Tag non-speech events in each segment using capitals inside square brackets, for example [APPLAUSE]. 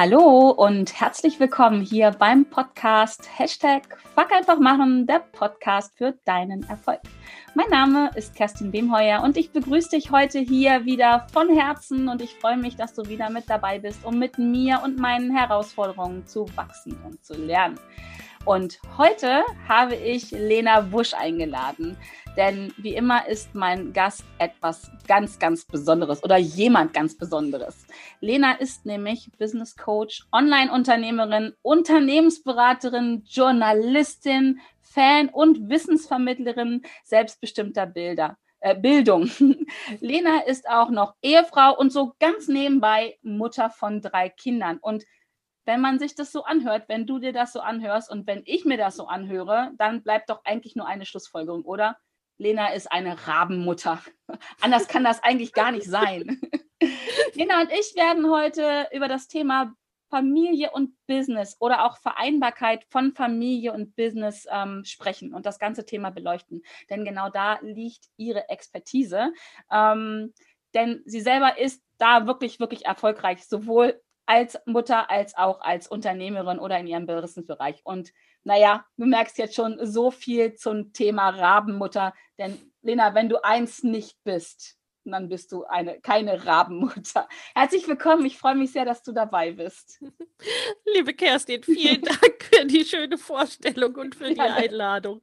Hallo und herzlich willkommen hier beim Podcast Hashtag Fuck einfach machen, der Podcast für deinen Erfolg. Mein Name ist Kerstin Wemheuer und ich begrüße dich heute hier wieder von Herzen und ich freue mich, dass du wieder mit dabei bist, um mit mir und meinen Herausforderungen zu wachsen und zu lernen. Und heute habe ich Lena Wusch eingeladen. Denn wie immer ist mein Gast etwas ganz, ganz Besonderes oder jemand ganz Besonderes. Lena ist nämlich Business Coach, Online-Unternehmerin, Unternehmensberaterin, Journalistin, Fan und Wissensvermittlerin selbstbestimmter Bilder. Äh, Bildung. [LAUGHS] Lena ist auch noch Ehefrau und so ganz nebenbei Mutter von drei Kindern. Und wenn man sich das so anhört, wenn du dir das so anhörst und wenn ich mir das so anhöre, dann bleibt doch eigentlich nur eine Schlussfolgerung, oder? Lena ist eine Rabenmutter. [LAUGHS] Anders kann das eigentlich gar nicht sein. [LAUGHS] Lena und ich werden heute über das Thema Familie und Business oder auch Vereinbarkeit von Familie und Business ähm, sprechen und das ganze Thema beleuchten. Denn genau da liegt ihre Expertise. Ähm, denn sie selber ist da wirklich, wirklich erfolgreich, sowohl als Mutter als auch als Unternehmerin oder in ihrem Businessbereich. Und naja, du merkst jetzt schon so viel zum Thema Rabenmutter. Denn Lena, wenn du eins nicht bist, dann bist du eine, keine Rabenmutter. [LAUGHS] Herzlich willkommen. Ich freue mich sehr, dass du dabei bist. [LAUGHS] Liebe Kerstin, vielen Dank für die schöne Vorstellung und für die [LAUGHS] Einladung.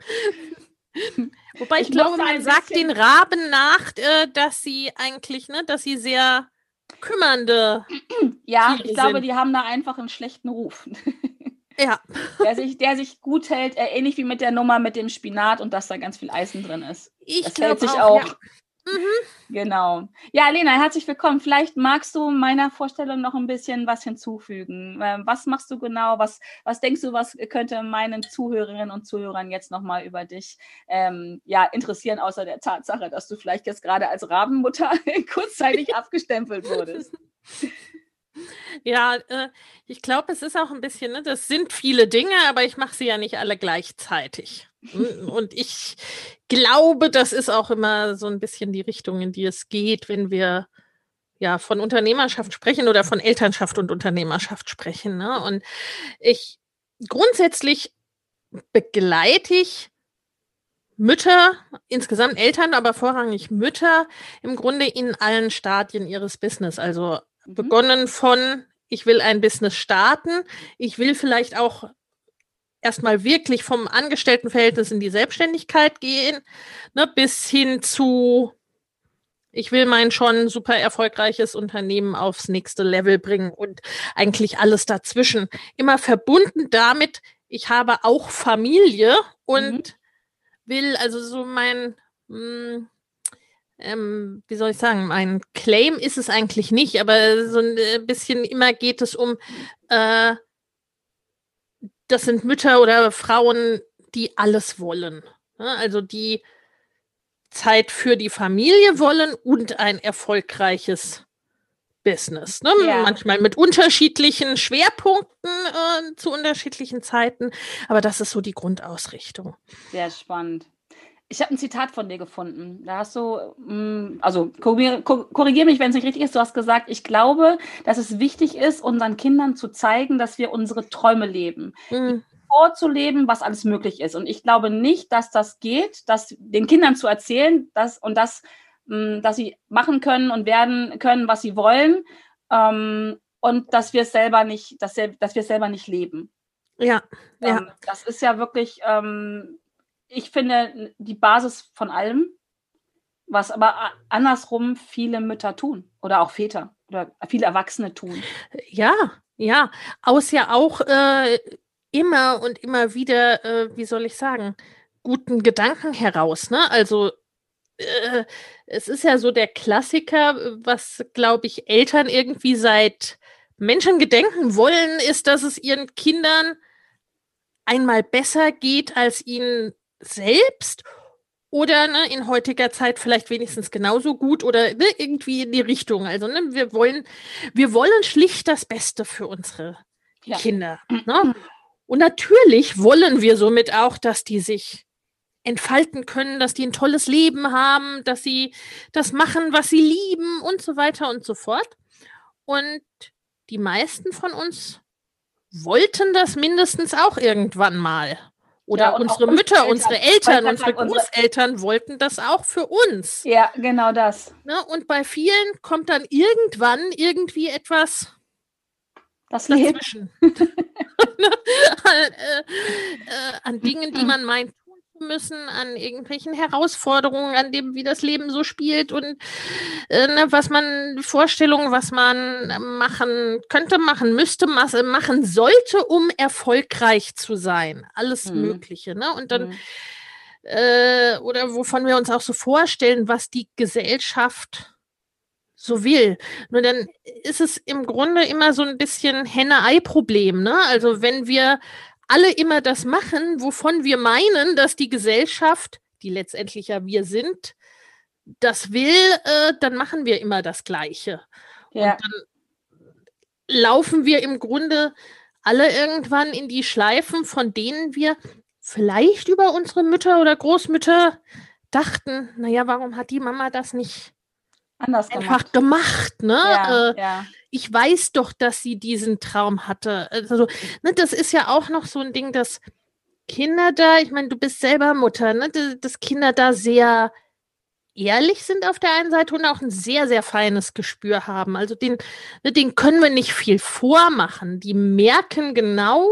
Wobei ich, ich glaube, man sagt den Raben nach, äh, dass sie eigentlich, ne, dass sie sehr kümmernde. Ja, ich glaube, die haben da einfach einen schlechten Ruf. [LAUGHS] Ja. Der sich, der sich gut hält, äh, ähnlich wie mit der Nummer mit dem Spinat und dass da ganz viel Eisen drin ist. Ich glaube auch. auch. Ja. Mhm. Genau. Ja, Lena, herzlich willkommen. Vielleicht magst du meiner Vorstellung noch ein bisschen was hinzufügen. Ähm, was machst du genau? Was, was denkst du, was könnte meinen Zuhörerinnen und Zuhörern jetzt nochmal über dich ähm, ja, interessieren, außer der Tatsache, dass du vielleicht jetzt gerade als Rabenmutter [LAUGHS] kurzzeitig abgestempelt wurdest? [LAUGHS] Ja, äh, ich glaube, es ist auch ein bisschen, ne, das sind viele Dinge, aber ich mache sie ja nicht alle gleichzeitig. Und ich glaube, das ist auch immer so ein bisschen die Richtung, in die es geht, wenn wir ja von Unternehmerschaft sprechen oder von Elternschaft und Unternehmerschaft sprechen. Ne? Und ich grundsätzlich begleite ich Mütter, insgesamt Eltern, aber vorrangig Mütter im Grunde in allen Stadien ihres Business. Also mhm. begonnen von, ich will ein Business starten, ich will vielleicht auch erstmal wirklich vom Angestelltenverhältnis in die Selbstständigkeit gehen, ne, bis hin zu, ich will mein schon super erfolgreiches Unternehmen aufs nächste Level bringen und eigentlich alles dazwischen. Immer verbunden damit, ich habe auch Familie und mhm. will also so mein, mh, hm, ähm, wie soll ich sagen, mein Claim ist es eigentlich nicht, aber so ein äh, bisschen immer geht es um, äh, das sind Mütter oder Frauen, die alles wollen. Ne? Also die Zeit für die Familie wollen und ein erfolgreiches Business. Ne? Ja. Manchmal mit unterschiedlichen Schwerpunkten äh, zu unterschiedlichen Zeiten, aber das ist so die Grundausrichtung. Sehr spannend. Ich habe ein Zitat von dir gefunden. Da hast du, mm, also korrigiere mich, wenn es nicht richtig ist. Du hast gesagt, ich glaube, dass es wichtig ist, unseren Kindern zu zeigen, dass wir unsere Träume leben. Mhm. Vorzuleben, was alles möglich ist. Und ich glaube nicht, dass das geht, das den Kindern zu erzählen, dass und das, mm, dass sie machen können und werden können, was sie wollen. Ähm, und dass wir es selber nicht, dass, dass wir es selber nicht leben. Ja, ähm, ja. Das ist ja wirklich ähm, ich finde, die Basis von allem, was aber andersrum viele Mütter tun oder auch Väter oder viele Erwachsene tun. Ja, ja, aus ja auch äh, immer und immer wieder, äh, wie soll ich sagen, guten Gedanken heraus. Ne? Also äh, es ist ja so der Klassiker, was, glaube ich, Eltern irgendwie seit Menschen gedenken wollen, ist, dass es ihren Kindern einmal besser geht, als ihnen selbst oder ne, in heutiger Zeit vielleicht wenigstens genauso gut oder ne, irgendwie in die Richtung. Also ne, wir wollen, wir wollen schlicht das Beste für unsere ja. Kinder. [CLEARS THROAT] Ne? Und natürlich wollen wir somit auch, dass die sich entfalten können, dass die ein tolles Leben haben, dass sie das machen, was sie lieben und so weiter und so fort. Und die meisten von uns wollten das mindestens auch irgendwann mal. Oder ja, unsere Mütter, Eltern, unsere Eltern, unsere Großeltern wollten das auch für uns. Ja, genau das. Ne? Und bei vielen kommt dann irgendwann irgendwie etwas das dazwischen. [LAUGHS] Äh, äh, an Dingen, die [LAUGHS] man meint müssen, an irgendwelchen Herausforderungen, an dem, wie das Leben so spielt und äh, ne, was man, Vorstellungen, was man machen könnte, machen müsste, machen sollte, um erfolgreich zu sein. Alles mhm. Mögliche. Ne? Und dann, mhm. äh, oder wovon wir uns auch so vorstellen, was die Gesellschaft so will. Nur dann ist es im Grunde immer so ein bisschen Henne-Ei-Problem. Ne? Also wenn wir alle immer das machen, wovon wir meinen, dass die Gesellschaft, die letztendlich ja wir sind, das will, äh, dann machen wir immer das Gleiche. Ja. Und dann laufen wir im Grunde alle irgendwann in die Schleifen, von denen wir vielleicht über unsere Mütter oder Großmütter dachten, naja, warum hat die Mama das nicht Anders einfach gemacht, ne? Ja, äh, ja. Ich weiß doch, dass sie diesen Traum hatte. Also, ne, das ist ja auch noch so ein Ding, dass Kinder da, ich meine, du bist selber Mutter, ne? Dass Kinder da sehr ehrlich sind auf der einen Seite und auch ein sehr, sehr feines Gespür haben. Also den, ne, den können wir nicht viel vormachen. Die merken genau,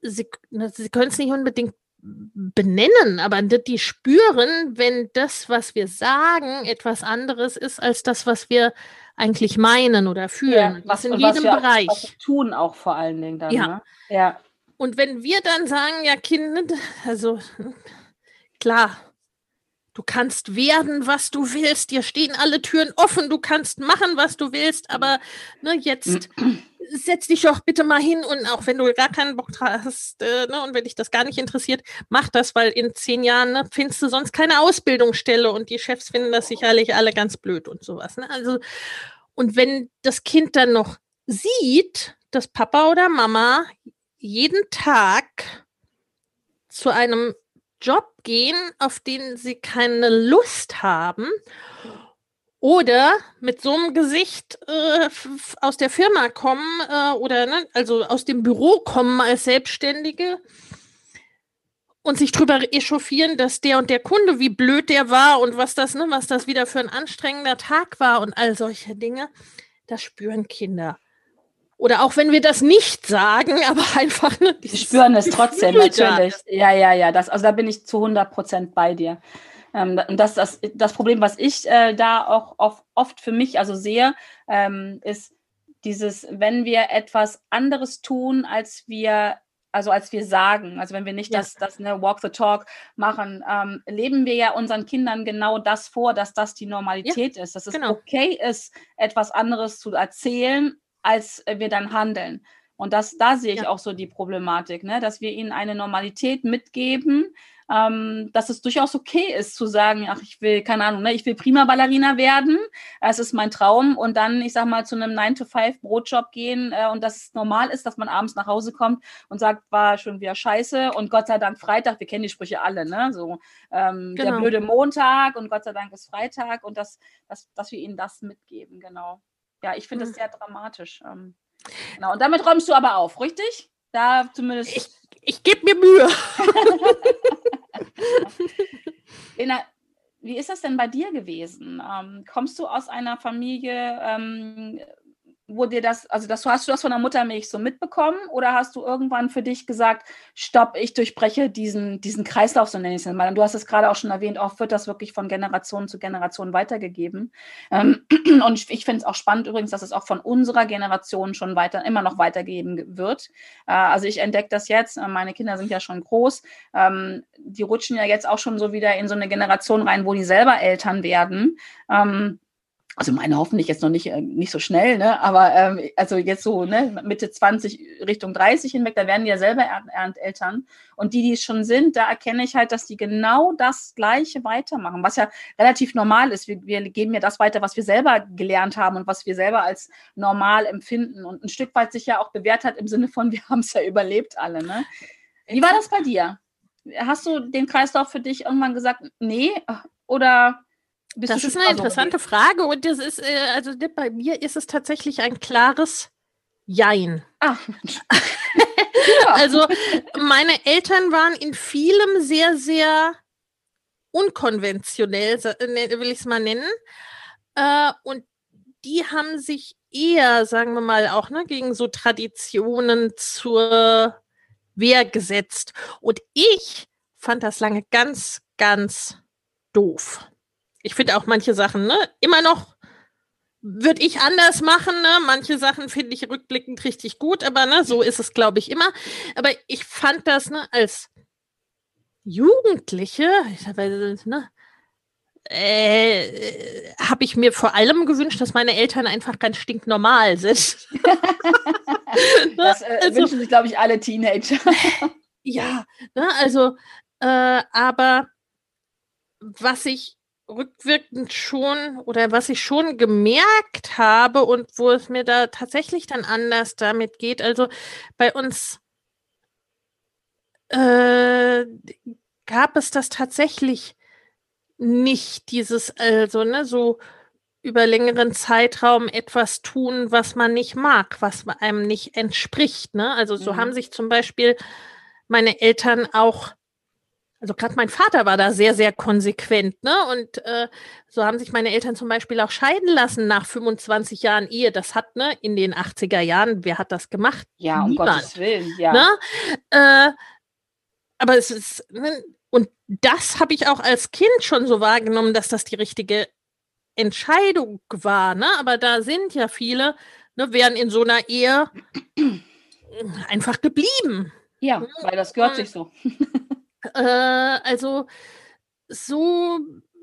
sie, ne, sie können es nicht unbedingt benennen, aber die spüren, wenn das, was wir sagen, etwas anderes ist als das, was wir eigentlich meinen oder fühlen. Ja, was in jedem was Bereich. Was tun auch vor allen Dingen dann. Ja. Ne? ja. Und wenn wir dann sagen, ja, Kind, also klar, du kannst werden, was du willst, dir stehen alle Türen offen, du kannst machen, was du willst, aber ne, jetzt [CLEARS THROAT] setz dich doch bitte mal hin und auch wenn du gar keinen Bock hast äh, ne, und wenn dich das gar nicht interessiert, mach das, weil in zehn Jahren ne, findest du sonst keine Ausbildungsstelle und die Chefs finden das sicherlich alle ganz blöd und sowas. Ne? Also, und wenn das Kind dann noch sieht, dass Papa oder Mama jeden Tag zu einem Job gehen, auf den sie keine Lust haben oder mit so einem Gesicht äh, aus der Firma kommen äh, oder ne, also aus dem Büro kommen als Selbstständige und sich drüber echauffieren, dass der und der Kunde, wie blöd der war und was das, ne, was das wieder für ein anstrengender Tag war und all solche Dinge, das spüren Kinder. Oder auch wenn wir das nicht sagen, [LAUGHS] aber einfach. Ne, Sie spüren es trotzdem, natürlich. Ja, ja, ja. Das, also da bin ich zu 100 Prozent bei dir. Ähm, und das, das, das Problem, was ich äh, da auch oft, oft für mich also sehe, ähm, ist dieses, wenn wir etwas anderes tun, als wir also als wir sagen, also wenn wir nicht ja. das, das ne, Walk the Talk machen, ähm, leben wir ja unseren Kindern genau das vor, dass das die Normalität ja, ist, dass es genau. okay ist, etwas anderes zu erzählen, als wir dann handeln. Und das, da sehe ich ja. auch so die Problematik, ne? dass wir ihnen eine Normalität mitgeben, ähm, dass es durchaus okay ist zu sagen, ach, ich will, keine Ahnung, ne, ich will prima Ballerina werden, es ist mein Traum und dann, ich sag mal, zu einem 9-to-5-Brotjob gehen äh, und dass es normal ist, dass man abends nach Hause kommt und sagt, war schon wieder scheiße und Gott sei Dank Freitag, wir kennen die Sprüche alle, ne, so ähm, genau. der blöde Montag und Gott sei Dank ist Freitag und dass, dass, dass wir ihnen das mitgeben, genau. Ja, ich finde mhm. das sehr dramatisch. Ähm, genau, und damit räumst du aber auf, richtig? Da zumindest. Ich, ich gebe mir Mühe. [LAUGHS] Lena, wie ist das denn bei dir gewesen? Ähm, kommst du aus einer Familie, ähm, wo dir das, also das, hast du das von der Muttermilch so mitbekommen oder hast du irgendwann für dich gesagt, stopp, ich durchbreche diesen, diesen Kreislauf, so nenne ich es mal. Und du hast es gerade auch schon erwähnt, oft wird das wirklich von Generation zu Generation weitergegeben. Ähm, [CLEARS THROAT] und ich finde es auch spannend übrigens, dass es auch von unserer Generation schon weiter, immer noch weitergegeben wird. Äh, also ich entdecke das jetzt, äh, meine Kinder sind ja schon groß, ähm, die rutschen ja jetzt auch schon so wieder in so eine Generation rein, wo die selber Eltern werden. Ähm, also meine hoffentlich jetzt noch nicht, äh, nicht so schnell, ne? aber ähm, also jetzt so ne, Mitte 20 Richtung 30 hinweg, da werden die ja selber Eltern. Und die, die es schon sind, da erkenne ich halt, dass die genau das Gleiche weitermachen, was ja relativ normal ist. Wir, wir geben ja das weiter, was wir selber gelernt haben und was wir selber als normal empfinden und ein Stück weit sich ja auch bewährt hat im Sinne von, wir [LAUGHS] haben es ja überlebt alle. Ne? Wie war das bei dir? Hast du den Kreislauf für dich irgendwann gesagt, nee, oder Bist das ist eine interessante Frage und das ist, äh, also bei mir ist es tatsächlich ein klares Jein. Ah. [LAUGHS] also meine Eltern waren in vielem sehr, sehr unkonventionell, ne, will ich es mal nennen. Äh, und die haben sich eher, sagen wir mal, auch ne, gegen so Traditionen zur Wehr gesetzt. Und ich fand das lange ganz, ganz doof. Ich finde auch manche Sachen, ne, immer noch würde ich anders machen, ne? Manche Sachen finde ich rückblickend richtig gut, aber ne, so ist es, glaube ich, immer. Aber ich fand das, ne, als Jugendliche, ne, äh, habe ich mir vor allem gewünscht, dass meine Eltern einfach ganz stinknormal sind. [LAUGHS] das äh, also, wünschen sich, glaube ich, alle Teenager. [LAUGHS] ja, ne, also, äh, aber was ich rückwirkend schon oder was ich schon gemerkt habe und wo es mir da tatsächlich dann anders damit geht, also bei uns äh, gab es das tatsächlich nicht, dieses, also, ne, so über längeren Zeitraum etwas tun, was man nicht mag, was einem nicht entspricht. Ne? Also so mhm. haben sich zum Beispiel meine Eltern auch, also gerade mein Vater war da sehr, sehr konsequent, ne? Und äh, so haben sich meine Eltern zum Beispiel auch scheiden lassen nach 25 Jahren Ehe. Das hat, ne, in den 80er Jahren, wer hat das gemacht? Ja, um Niemand, Gottes Willen, ja. Ne? Äh, aber es ist, ne, und das habe ich auch als Kind schon so wahrgenommen, dass das die richtige Entscheidung war. Ne? Aber da sind ja viele, ne, wären in so einer Ehe [CLEARS THROAT] einfach geblieben. Ja, ne? weil das gehört sich so. [LAUGHS] äh, also so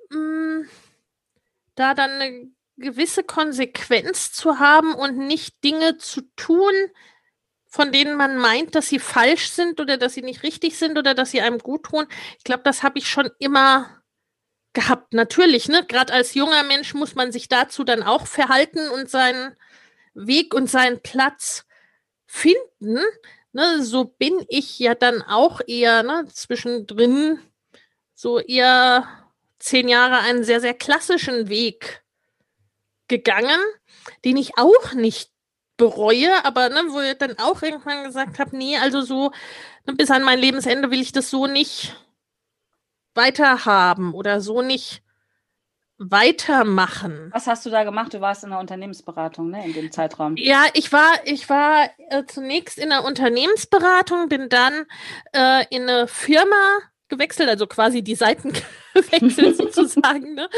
mh, mm, da dann eine gewisse Konsequenz zu haben und nicht Dinge zu tun, von denen man meint, dass sie falsch sind oder dass sie nicht richtig sind oder dass sie einem gut tun. Ich glaube, das habe ich schon immer gehabt. Natürlich, ne? Gerade als junger Mensch muss man sich dazu dann auch verhalten und seinen Weg und seinen Platz finden. Ne? So bin ich ja dann auch eher ne, zwischendrin so eher zehn Jahre einen sehr, sehr klassischen Weg gegangen, den ich auch nicht bereue, aber ne, wo ich dann auch irgendwann gesagt habe, nee, also so ne, bis an mein Lebensende will ich das so nicht weiterhaben oder so nicht weitermachen. Was hast du da gemacht? Du warst in der Unternehmensberatung, ne, in dem Zeitraum. Ja, ich war, ich war äh, zunächst in der Unternehmensberatung, bin dann äh, in eine Firma gewechselt, also quasi die Seiten [LAUGHS] gewechselt sozusagen. Ne?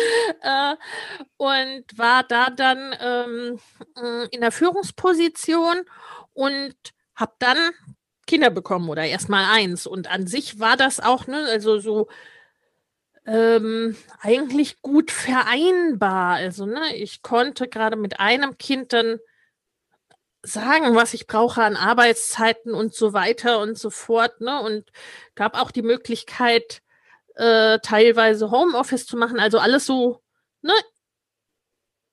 Äh, und war da dann ähm, äh, in der Führungsposition und habe dann Kinder bekommen oder erst mal eins. Und an sich war das auch, ne, also so ähm, eigentlich gut vereinbar. Also, ne, ich konnte gerade mit einem Kind dann sagen, was ich brauche an Arbeitszeiten und so weiter und so fort. Ne? Und gab auch die Möglichkeit, äh, teilweise Homeoffice zu machen. Also alles so ne,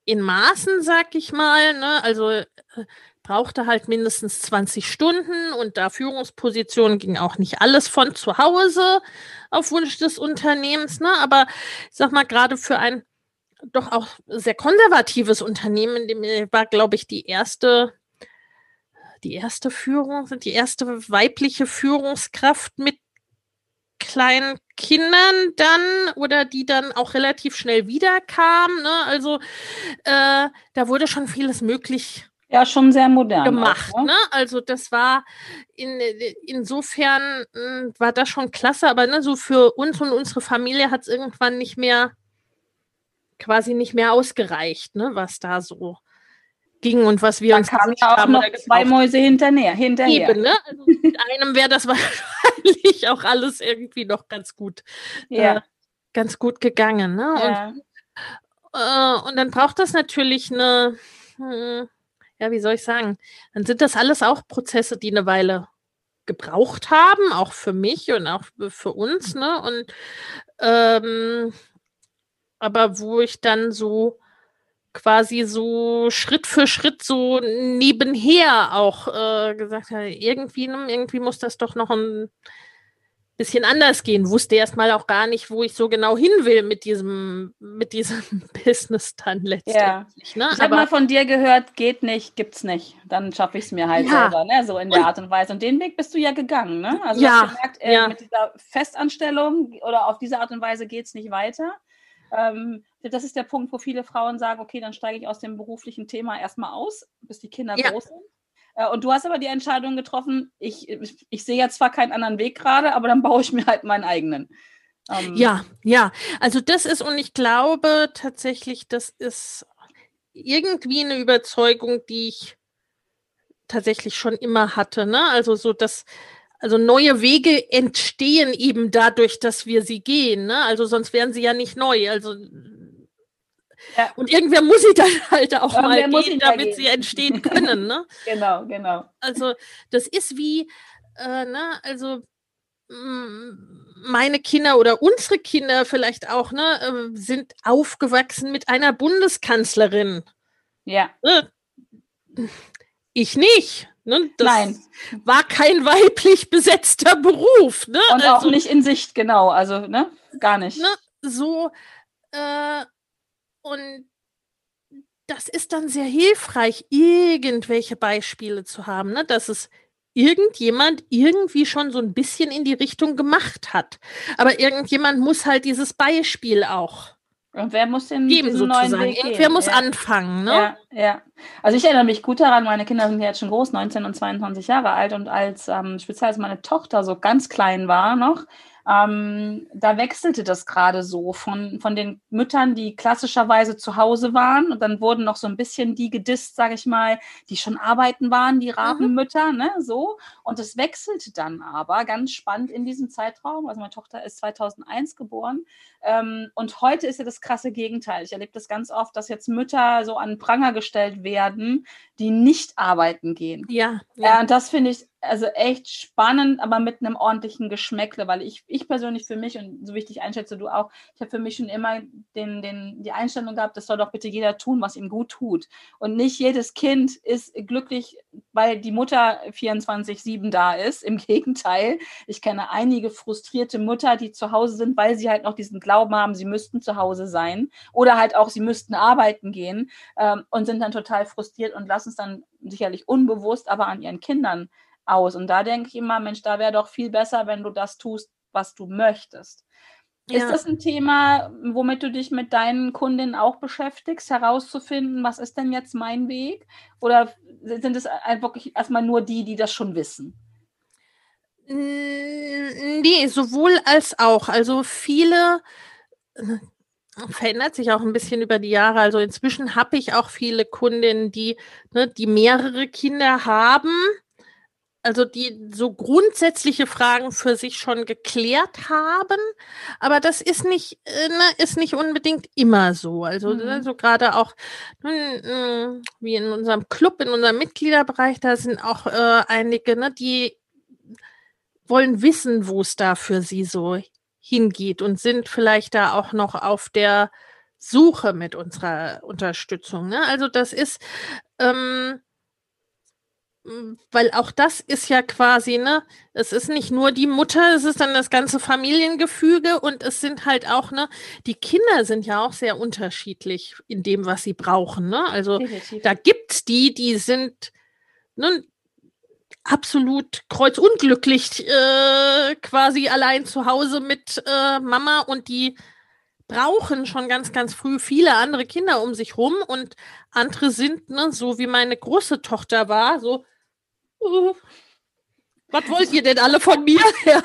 in Maßen, sag ich mal. Ne? Also äh, brauchte halt mindestens 20 Stunden und da Führungspositionen ging auch nicht alles von zu Hause auf Wunsch des Unternehmens. Ne? Aber ich sag mal, gerade für ein doch auch sehr konservatives Unternehmen, dem war, glaube ich, die erste die erste Führung, die erste weibliche Führungskraft mit kleinen Kindern dann oder die dann auch relativ schnell wiederkam. Ne? Also äh, da wurde schon vieles möglich. Ja, schon sehr modern. Gemacht. Auch, ne? ne? Also das war in, insofern mh, hm, war das schon klasse, aber ne, so für uns und unsere Familie hat es irgendwann nicht mehr quasi nicht mehr ausgereicht, ne, was da so ging und was wir da uns kamen ja auch haben, noch zwei Mäuse hinterher. hinterher. Eben, ne? also mit einem wäre das [LAUGHS] wahrscheinlich auch alles irgendwie noch ganz gut, ja. äh, ganz gut gegangen. Ne? Ja. Und, äh, und dann braucht das natürlich eine, hm, ja, wie soll ich sagen, dann sind das alles auch Prozesse, die eine Weile gebraucht haben, auch für mich und auch für uns, ne? Und ähm, aber wo ich dann so quasi so Schritt für Schritt so nebenher auch äh, gesagt hat, irgendwie, irgendwie muss das doch noch ein bisschen anders gehen. Wusste erstmal auch gar nicht, wo ich so genau hin will mit diesem, mit diesem [LAUGHS] Business dann letztendlich. Ja. Ne? Ich habe mal von dir gehört, geht nicht, gibt's nicht. Dann schaffe ich es mir halt ja. selber, ne? so in der und, Art und Weise. Und den Weg bist du ja gegangen. Ne? Also ja, du hast gemerkt, äh, ja. mit dieser Festanstellung oder auf diese Art und Weise geht es nicht weiter. Ähm, das ist der Punkt, wo viele Frauen sagen, okay, dann steige ich aus dem beruflichen Thema erstmal aus, bis die Kinder groß sind. Äh, und du hast aber die Entscheidung getroffen, ich, ich, sehe ja zwar keinen anderen Weg gerade, aber dann [LAUGHS] baue ich mir halt meinen eigenen. Ähm, ja, ja. Also das ist, und ich glaube tatsächlich, das ist irgendwie eine Überzeugung, die ich tatsächlich schon immer hatte. Ne? Also so, dass also neue Wege entstehen eben dadurch, dass wir sie gehen. Ne? Also sonst wären sie ja nicht neu. Also ja. Und irgendwer muss sie dann [LAUGHS] halt auch irgendwer mal gehen, damit gehen. sie entstehen [LAUGHS] können. Ne? genau, genau. Also das ist wie, äh, ne, also meine Kinder oder unsere Kinder vielleicht auch, ne, äh, sind aufgewachsen mit einer Bundeskanzlerin. Ja. Ne? Ich nicht. Ne? Das Nein. war kein weiblich besetzter Beruf. Ne? Und also, auch nicht in Sicht, genau. Also, ne? Gar nicht. Ne? So, äh, und das ist dann sehr hilfreich, irgendwelche Beispiele zu haben, ne? dass es irgendjemand irgendwie schon so ein bisschen in die Richtung gemacht hat. Aber irgendjemand muss halt dieses Beispiel auch und wer muss den geben sozusagen? Irgendwer muss ja. anfangen, ne? Ja, ja. Also ich erinnere mich gut daran, meine Kinder sind jetzt schon groß, 19 und 22 Jahre alt und als ähm, speziell als meine Tochter so ganz klein war noch, ähm, da wechselte das gerade so von, von den Müttern, die klassischerweise zu Hause waren. Und dann wurden noch so ein bisschen die gedisst, sage ich mal, die schon arbeiten waren, die. Rabenmütter, mhm. ne, so. Und es wechselte dann aber ganz spannend in diesem Zeitraum. Also meine Tochter ist 2001 geboren. Ähm, und heute ist ja das krasse Gegenteil. Ich erlebe das ganz oft, dass jetzt Mütter so an Pranger gestellt werden, die nicht arbeiten gehen. Ja. ja. Äh, und das finde ich also echt spannend, aber mit einem ordentlichen Geschmäckle, weil ich, ich persönlich für mich und so wichtig einschätze du auch, ich habe für mich schon immer den, den, die Einstellung gehabt, das soll doch bitte jeder tun, was ihm gut tut. Und nicht jedes Kind ist glücklich, weil die Mutter 24-7 da ist. Im [LAUGHS] Gegenteil, ich kenne einige frustrierte Mütter, die zu Hause sind, weil sie halt noch diesen Glauben haben, sie müssten zu Hause sein oder halt auch, sie müssten arbeiten gehen ähm, und sind dann total frustriert und lassen es dann sicherlich unbewusst, aber an ihren Kindern aus. Und da denke ich immer, Mensch, da wäre doch viel besser, wenn du das tust, was du möchtest. Ja. Ist das ein Thema, womit du dich mit deinen Kundinnen auch beschäftigst, herauszufinden, was ist denn jetzt mein Weg? Oder sind es wirklich erstmal nur die, die das schon wissen? Nee, sowohl als auch. Also viele äh, verändert sich auch ein bisschen über die Jahre. Also inzwischen habe ich auch viele Kundinnen, die, ne, die mehrere Kinder haben also die so grundsätzliche Fragen für sich schon geklärt haben, aber das ist nicht, äh, ne, ist nicht unbedingt immer so. Also, mhm. also gerade auch hm, wie in unserem Club, in unserem Mitgliederbereich, da sind auch äh, einige, ne, die wollen wissen, wo es da für sie so hingeht und sind vielleicht da auch noch auf der Suche mit unserer Unterstützung. Ne? Also das ist ähm, weil auch das ist ja quasi, ne, es ist nicht nur die Mutter, es ist dann das ganze Familiengefüge und es sind halt auch, ne, die Kinder sind ja auch sehr unterschiedlich in dem, was sie brauchen, ne? Also Definitiv. da gibt's die, die sind ne, absolut kreuzunglücklich äh, quasi allein zu Hause mit äh, Mama und die brauchen schon ganz, ganz früh viele andere Kinder um sich rum und andere sind, ne, so wie meine große Tochter war, so, uh, [LAUGHS] was wollt ihr denn alle von mir? [LAUGHS] ja,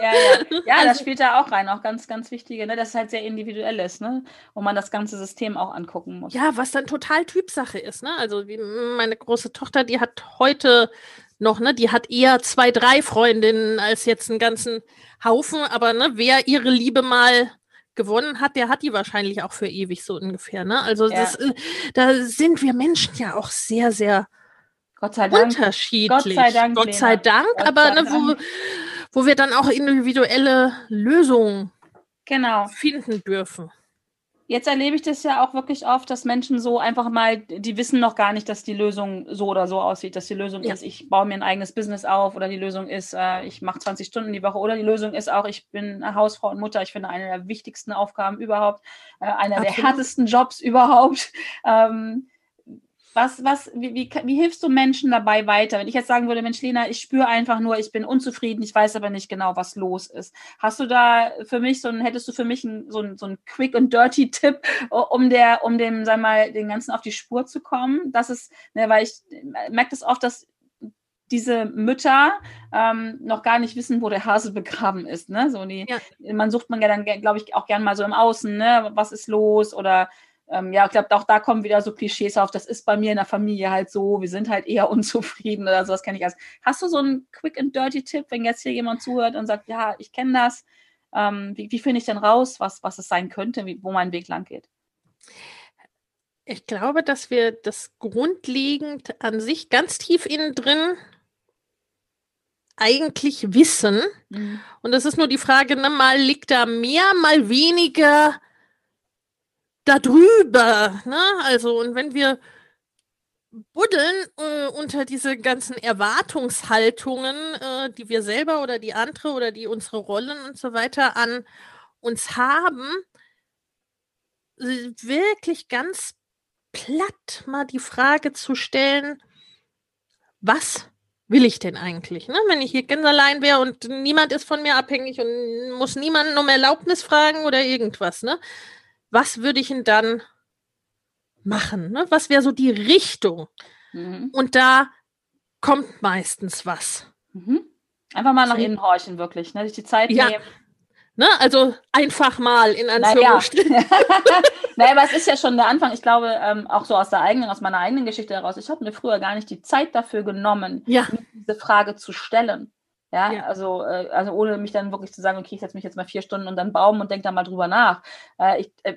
ja, ja. ja das also spielt da auch rein, auch ganz, ganz wichtige, ne? Das ist halt sehr individuell ist, ne? Wo man das ganze System auch angucken muss. Ja, was dann total Typsache ist, ne? Also wie meine große Tochter, die hat heute noch, ne, die hat eher zwei, drei Freundinnen als jetzt einen ganzen Haufen, aber ne, wer ihre Liebe mal gewonnen hat, der hat die wahrscheinlich auch für ewig so ungefähr. Ne? Also ja. das, äh, da sind wir Menschen ja auch sehr, sehr Gott sei Dank. unterschiedlich. Gott sei Dank. Gott sei Dank, Gott aber sei ne, wo, wo wir dann auch individuelle Lösungen genau. finden dürfen. Jetzt erlebe ich das ja auch wirklich oft, dass Menschen so einfach mal, die wissen noch gar nicht, dass die Lösung so oder so aussieht, dass die Lösung ja. ist, ich baue mir ein eigenes Business auf oder die Lösung ist, äh, ich mache 20 Stunden die Woche oder die Lösung ist auch, ich bin Hausfrau und Mutter. Ich finde eine der wichtigsten Aufgaben überhaupt, äh, einer Absolut. der härtesten Jobs [LAUGHS] überhaupt. Ähm, was, was, wie, wie, wie, hilfst du Menschen dabei weiter? Wenn ich jetzt sagen würde, Mensch, Lena, ich spüre einfach nur, ich bin unzufrieden, ich weiß aber nicht genau, was los ist. Hast du da für mich so ein, hättest du für mich ein, so ein, so ein quick and dirty Tipp, um der, um dem, sag mal, den ganzen auf die Spur zu kommen? Das ist, ne, weil ich merke das oft, dass diese Mütter ähm, noch gar nicht wissen, wo der Hase begraben ist. Ne? So die, ja. Man sucht man ja dann, glaube ich, auch gern mal so im Außen, ne? was ist los oder ähm, ja, ich glaube, auch da kommen wieder so Klischees auf. Das ist bei mir in der Familie halt so. Wir sind halt eher [LAUGHS] unzufrieden oder sowas kenne ich als. Hast du so einen quick and dirty Tipp, wenn jetzt hier jemand zuhört und sagt, ja, ich kenne das. Ähm, wie, wie finde ich denn raus, was, was es sein könnte, wie, wo mein Weg lang geht? Ich glaube, dass wir das grundlegend an sich ganz tief innen drin eigentlich wissen. Mhm. Und das ist nur die Frage, ne, mal liegt da mehr, mal weniger darüber. Ne? Also, und wenn wir buddeln äh, unter diese ganzen Erwartungshaltungen, äh, die wir selber oder die andere oder die unsere Rollen und so weiter an uns haben, wirklich ganz platt mal die Frage zu stellen, was will ich denn eigentlich? Ne? Wenn ich hier ganz allein wäre und niemand ist von mir abhängig und muss niemanden um Erlaubnis fragen oder irgendwas, ne? Was würde ich denn dann machen? Ne? Was wäre so die Richtung? Mhm. Und da kommt meistens was. Mhm. Einfach mal nach innen horchen, wirklich. Ne? Sich die Zeit ja. nehmen. Ne? Also einfach mal in Anführungsstrichen. Naja. [LAUGHS] naja, aber es ist ja schon der Anfang. Ich glaube, ähm, auch so aus der eigenen, aus meiner eigenen Geschichte heraus, ich habe mir früher gar nicht die Zeit dafür genommen, ja. diese Frage zu stellen. Ja, ja, also, äh, also ohne mich dann wirklich zu sagen, okay, ich setze mich jetzt mal vier Stunden unter den Baum und denke da mal drüber nach. Äh, ich, äh,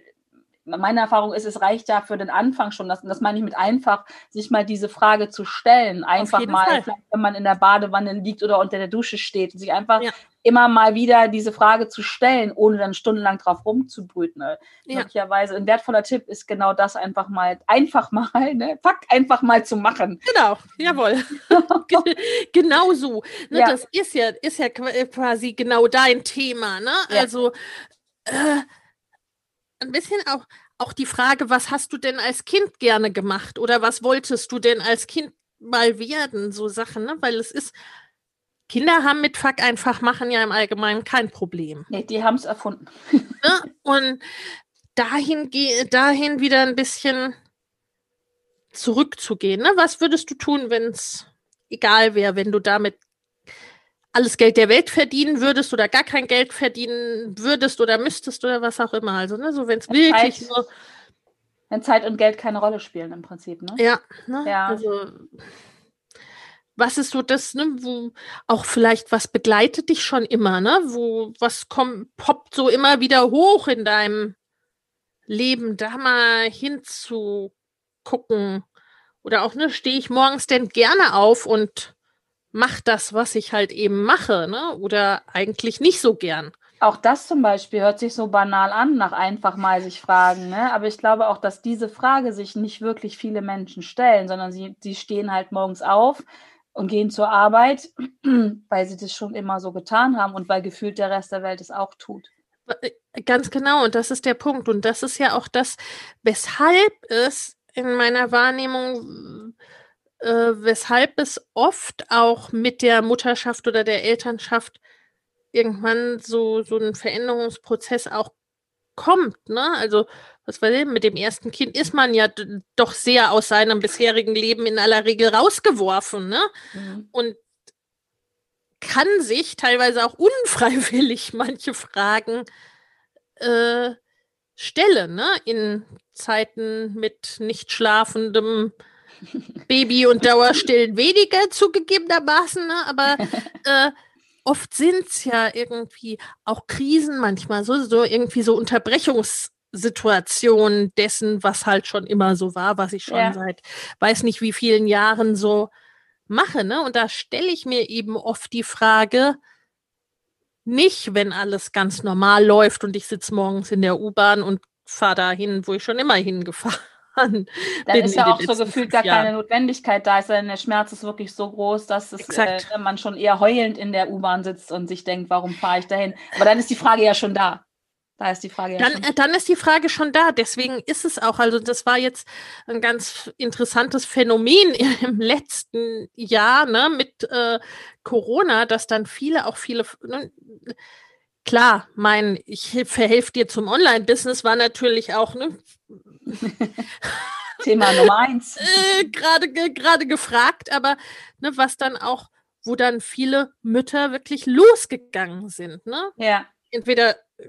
meine Erfahrung ist, es reicht ja für den Anfang schon, das, das meine ich mit einfach, sich mal diese Frage zu stellen. Einfach mal, wenn man in der Badewanne liegt oder unter der Dusche steht, sich einfach ja. immer mal wieder diese Frage zu stellen, ohne dann stundenlang drauf rumzubrüten. Ne? Ja. Möglicherweise ein wertvoller Tipp ist genau das einfach mal, einfach mal, ne? Fakt einfach mal zu machen. Genau, jawohl. [LAUGHS] genau so. Ne, ja. Das ist ja, ist ja quasi genau dein Thema. Ne? Also, äh, ein bisschen auch, auch die Frage, was hast du denn als Kind gerne gemacht oder was wolltest du denn als Kind mal werden? So Sachen, ne? Weil es ist, Kinder haben mit Fuck einfach machen ja im Allgemeinen kein Problem. Nee, die haben es erfunden. [LAUGHS] ne? Und dahin, dahin wieder ein bisschen zurückzugehen. Ne? Was würdest du tun, wenn es egal wäre, wenn du damit alles Geld der Welt verdienen würdest oder gar kein Geld verdienen würdest oder müsstest oder was auch immer. Also, ne, so wenn es wirklich Zeit, so. Wenn Zeit und Geld keine Rolle spielen im Prinzip, ne? Ja, ne? ja. Also, was ist so das, ne, wo auch vielleicht was begleitet dich schon immer, ne? Wo was kommt, poppt so immer wieder hoch in deinem Leben, da mal hinzugucken. Oder auch, ne, stehe ich morgens denn gerne auf und mach das, was ich halt eben mache, ne? Oder eigentlich nicht so gern. Auch das zum Beispiel hört sich so banal an, nach einfach mal sich fragen, ne? Aber ich glaube auch, dass diese Frage sich nicht wirklich viele Menschen stellen, sondern sie, sie stehen halt morgens auf und gehen zur Arbeit, [CLEARS THROAT] weil sie das schon immer so getan haben und weil gefühlt der Rest der Welt es auch tut. Äh, ganz genau, und das ist der Punkt. Und das ist ja auch das, weshalb es in meiner Wahrnehmung äh, weshalb es oft auch mit der Mutterschaft oder der Elternschaft irgendwann so, so ein Veränderungsprozess auch kommt. Ne? Also, was weiß ich, mit dem ersten Kind ist man ja doch sehr aus seinem bisherigen Leben in aller Regel rausgeworfen. Ne? Mhm. Und kann sich teilweise auch unfreiwillig [LAUGHS] manche Fragen äh, stellen, ne? in Zeiten mit nicht schlafendem Baby und Dauerstillen weniger zugegebenermaßen, ne? aber [LAUGHS] äh, oft sind es ja irgendwie auch Krisen manchmal, so, so irgendwie so Unterbrechungssituationen dessen, was halt schon immer so war, was ich schon ja. seit weiß nicht wie vielen Jahren so mache. Ne? Und da stelle ich mir eben oft die Frage, nicht, wenn alles ganz normal läuft und ich sitze morgens in der U-Bahn und fahre dahin, wo ich schon immer hingefahren bin. Da ist ja auch so gefühlt gar keine Notwendigkeit da ist, denn der Schmerz ist wirklich so groß, dass es, äh, man schon eher heulend in der U-Bahn sitzt und sich denkt, warum fahre ich dahin? Aber dann ist die Frage ja schon da. Da ist die Frage ja dann, schon. Äh, dann ist die Frage schon da. Deswegen ist es auch, also das war jetzt ein ganz interessantes Phänomen [LAUGHS] im letzten Jahr ne, mit äh, Corona, dass dann viele, auch viele, ne, klar, mein, ich verhelfe dir zum Online-Business war natürlich auch ne, [LAUGHS] Thema Nummer eins. [LAUGHS] äh, gerade, gerade gefragt, aber ne, was dann auch, wo dann viele Mütter wirklich losgegangen sind. Ne? Ja. Entweder äh,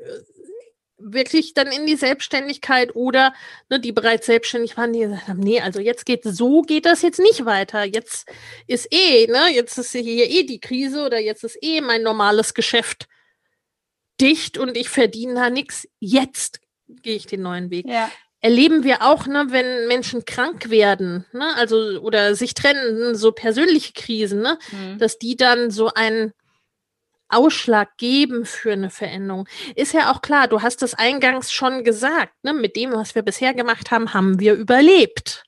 wirklich dann in die Selbstständigkeit oder ne, die bereits selbstständig waren, die gesagt haben, nee, also jetzt geht so geht das jetzt nicht weiter. Jetzt ist eh, ne, jetzt ist hier eh die Krise oder jetzt ist eh mein normales Geschäft dicht und ich verdiene da nichts. Jetzt gehe ich den neuen Weg. Ja. Erleben wir auch, ne, wenn Menschen krank werden, ne, also oder sich trennen, so persönliche Krisen, ne, mhm. dass die dann so ein Ausschlag geben für eine Veränderung. Ist ja auch klar, du hast das eingangs schon gesagt, ne? mit dem, was wir bisher gemacht haben, haben wir überlebt.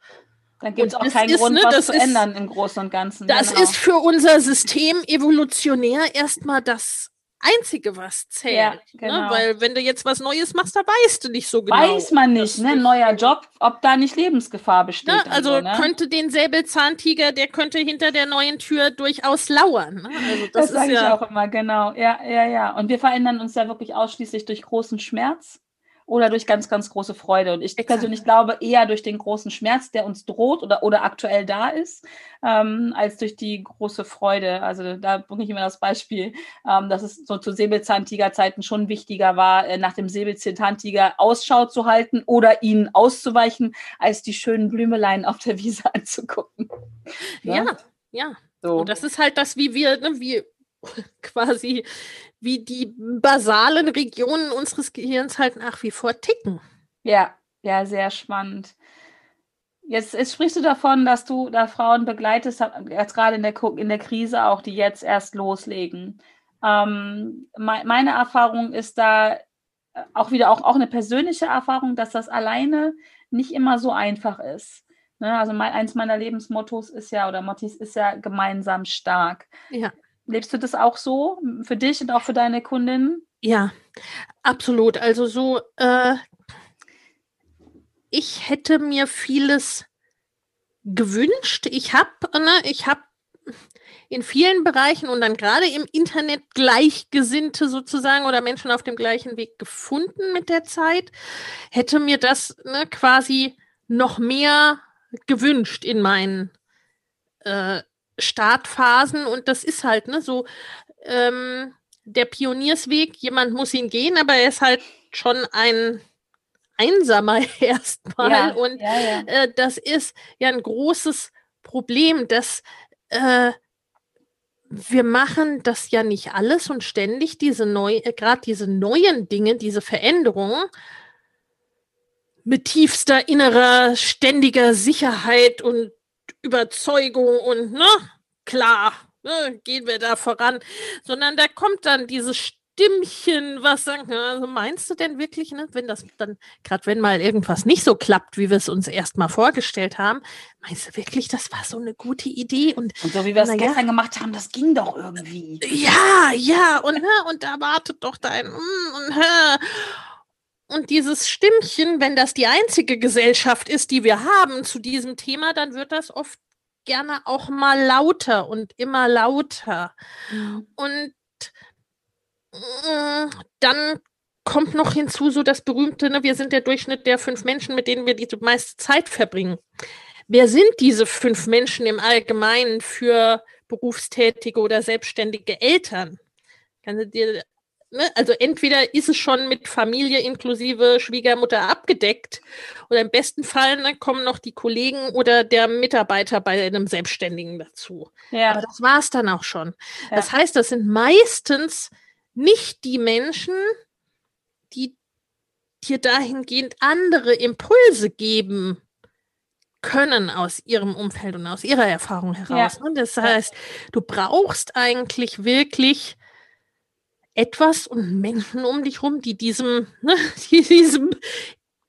Dann gibt es auch keinen ist, Grund, ne, was zu ist, ändern im Großen und Ganzen. Das genau. ist für unser System evolutionär erstmal das Einzige, was zählt. Ja, ne? genau. ne? Weil wenn du jetzt was Neues machst, da weißt du nicht so genau. Weiß man nicht, ne? Neuer Job, ob da nicht Lebensgefahr besteht. Ne? Also so, ne? könnte den Säbelzahntiger, der könnte hinter der neuen Tür durchaus lauern. Ne? Also das, das sage ja ich auch immer, genau. Ja, ja, ja. Und wir verändern uns ja wirklich ausschließlich durch großen Schmerz oder durch ganz, ganz große Freude. Und ich Exakt. persönlich glaube eher durch den großen Schmerz, der uns droht oder, oder aktuell da ist, ähm, als durch die große Freude. Also da bringe ich immer das Beispiel, ähm, dass es so zu Säbelzahntiger-Zeiten schon wichtiger war, äh, nach dem Säbelzahntiger Ausschau zu halten oder ihnen auszuweichen, als die schönen Blümeleien auf der Wiese [LAUGHS] anzugucken. Ja, ja. ja. So. Und das ist halt das, wie wir, ne, wie [LAUGHS] quasi wie die basalen Regionen unseres Gehirns halt nach wie vor ticken. Ja, ja, sehr spannend. Jetzt, jetzt sprichst du davon, dass du da Frauen begleitest, jetzt gerade in der, in der Krise auch, die jetzt erst loslegen. Ähm, me meine Erfahrung ist da äh, auch wieder auch, auch eine persönliche Erfahrung, dass das alleine nicht immer so einfach ist. Ne? Also mein, eins meiner Lebensmottos ist ja, oder Mottis ist ja gemeinsam stark. Ja. Lebst du das auch so für dich und auch für deine Kundinnen? Ja, absolut. Also so, äh, ich hätte mir vieles gewünscht. Ich habe, ne, ich habe in vielen Bereichen und dann gerade im Internet Gleichgesinnte sozusagen oder Menschen auf dem gleichen Weg gefunden mit der Zeit. Hätte mir das ne, quasi noch mehr gewünscht in meinen äh, Startphasen und das ist halt ne, so ähm, der Pioniersweg, jemand muss ihn gehen, aber er ist halt schon ein einsamer [LAUGHS] erstmal ja, und ja, ja. Äh, das ist ja ein großes Problem, dass äh, wir machen das ja nicht alles und ständig diese neu, äh, gerade diese neuen Dinge, diese Veränderungen mit tiefster innerer, ständiger Sicherheit und Überzeugung und ne, klar, ne, gehen wir da voran, sondern da kommt dann dieses Stimmchen, was sagt, also meinst du denn wirklich, ne, wenn das dann, gerade wenn mal irgendwas nicht so klappt, wie wir es uns erstmal vorgestellt haben, meinst du wirklich, das war so eine gute Idee? Und, und so wie wir es gestern gemacht haben, das ging doch irgendwie. Ja, ja, und, ne, und da wartet doch dein, mm, und, und dieses Stimmchen, wenn das die einzige Gesellschaft ist, die wir haben zu diesem Thema, dann wird das oft gerne auch mal lauter und immer lauter. Mhm. Und äh, dann kommt noch hinzu so das berühmte, ne, wir sind der Durchschnitt der fünf Menschen, mit denen wir die meiste Zeit verbringen. Wer sind diese fünf Menschen im Allgemeinen für berufstätige oder selbstständige Eltern? Kannst du dir ne, also entweder ist es schon mit Familie inklusive Schwiegermutter abgedeckt oder im besten Fall ne, kommen noch die Kollegen oder der Mitarbeiter bei einem Selbstständigen dazu. Ja. Aber das war es dann auch schon. Ja. Das heißt, das sind meistens nicht die Menschen, die dir dahingehend andere Impulse geben können aus ihrem Umfeld und aus ihrer Erfahrung heraus. Ja. Das heißt, du brauchst eigentlich wirklich etwas und Menschen um dich rum, die diesem, ne, [LAUGHS] die diesem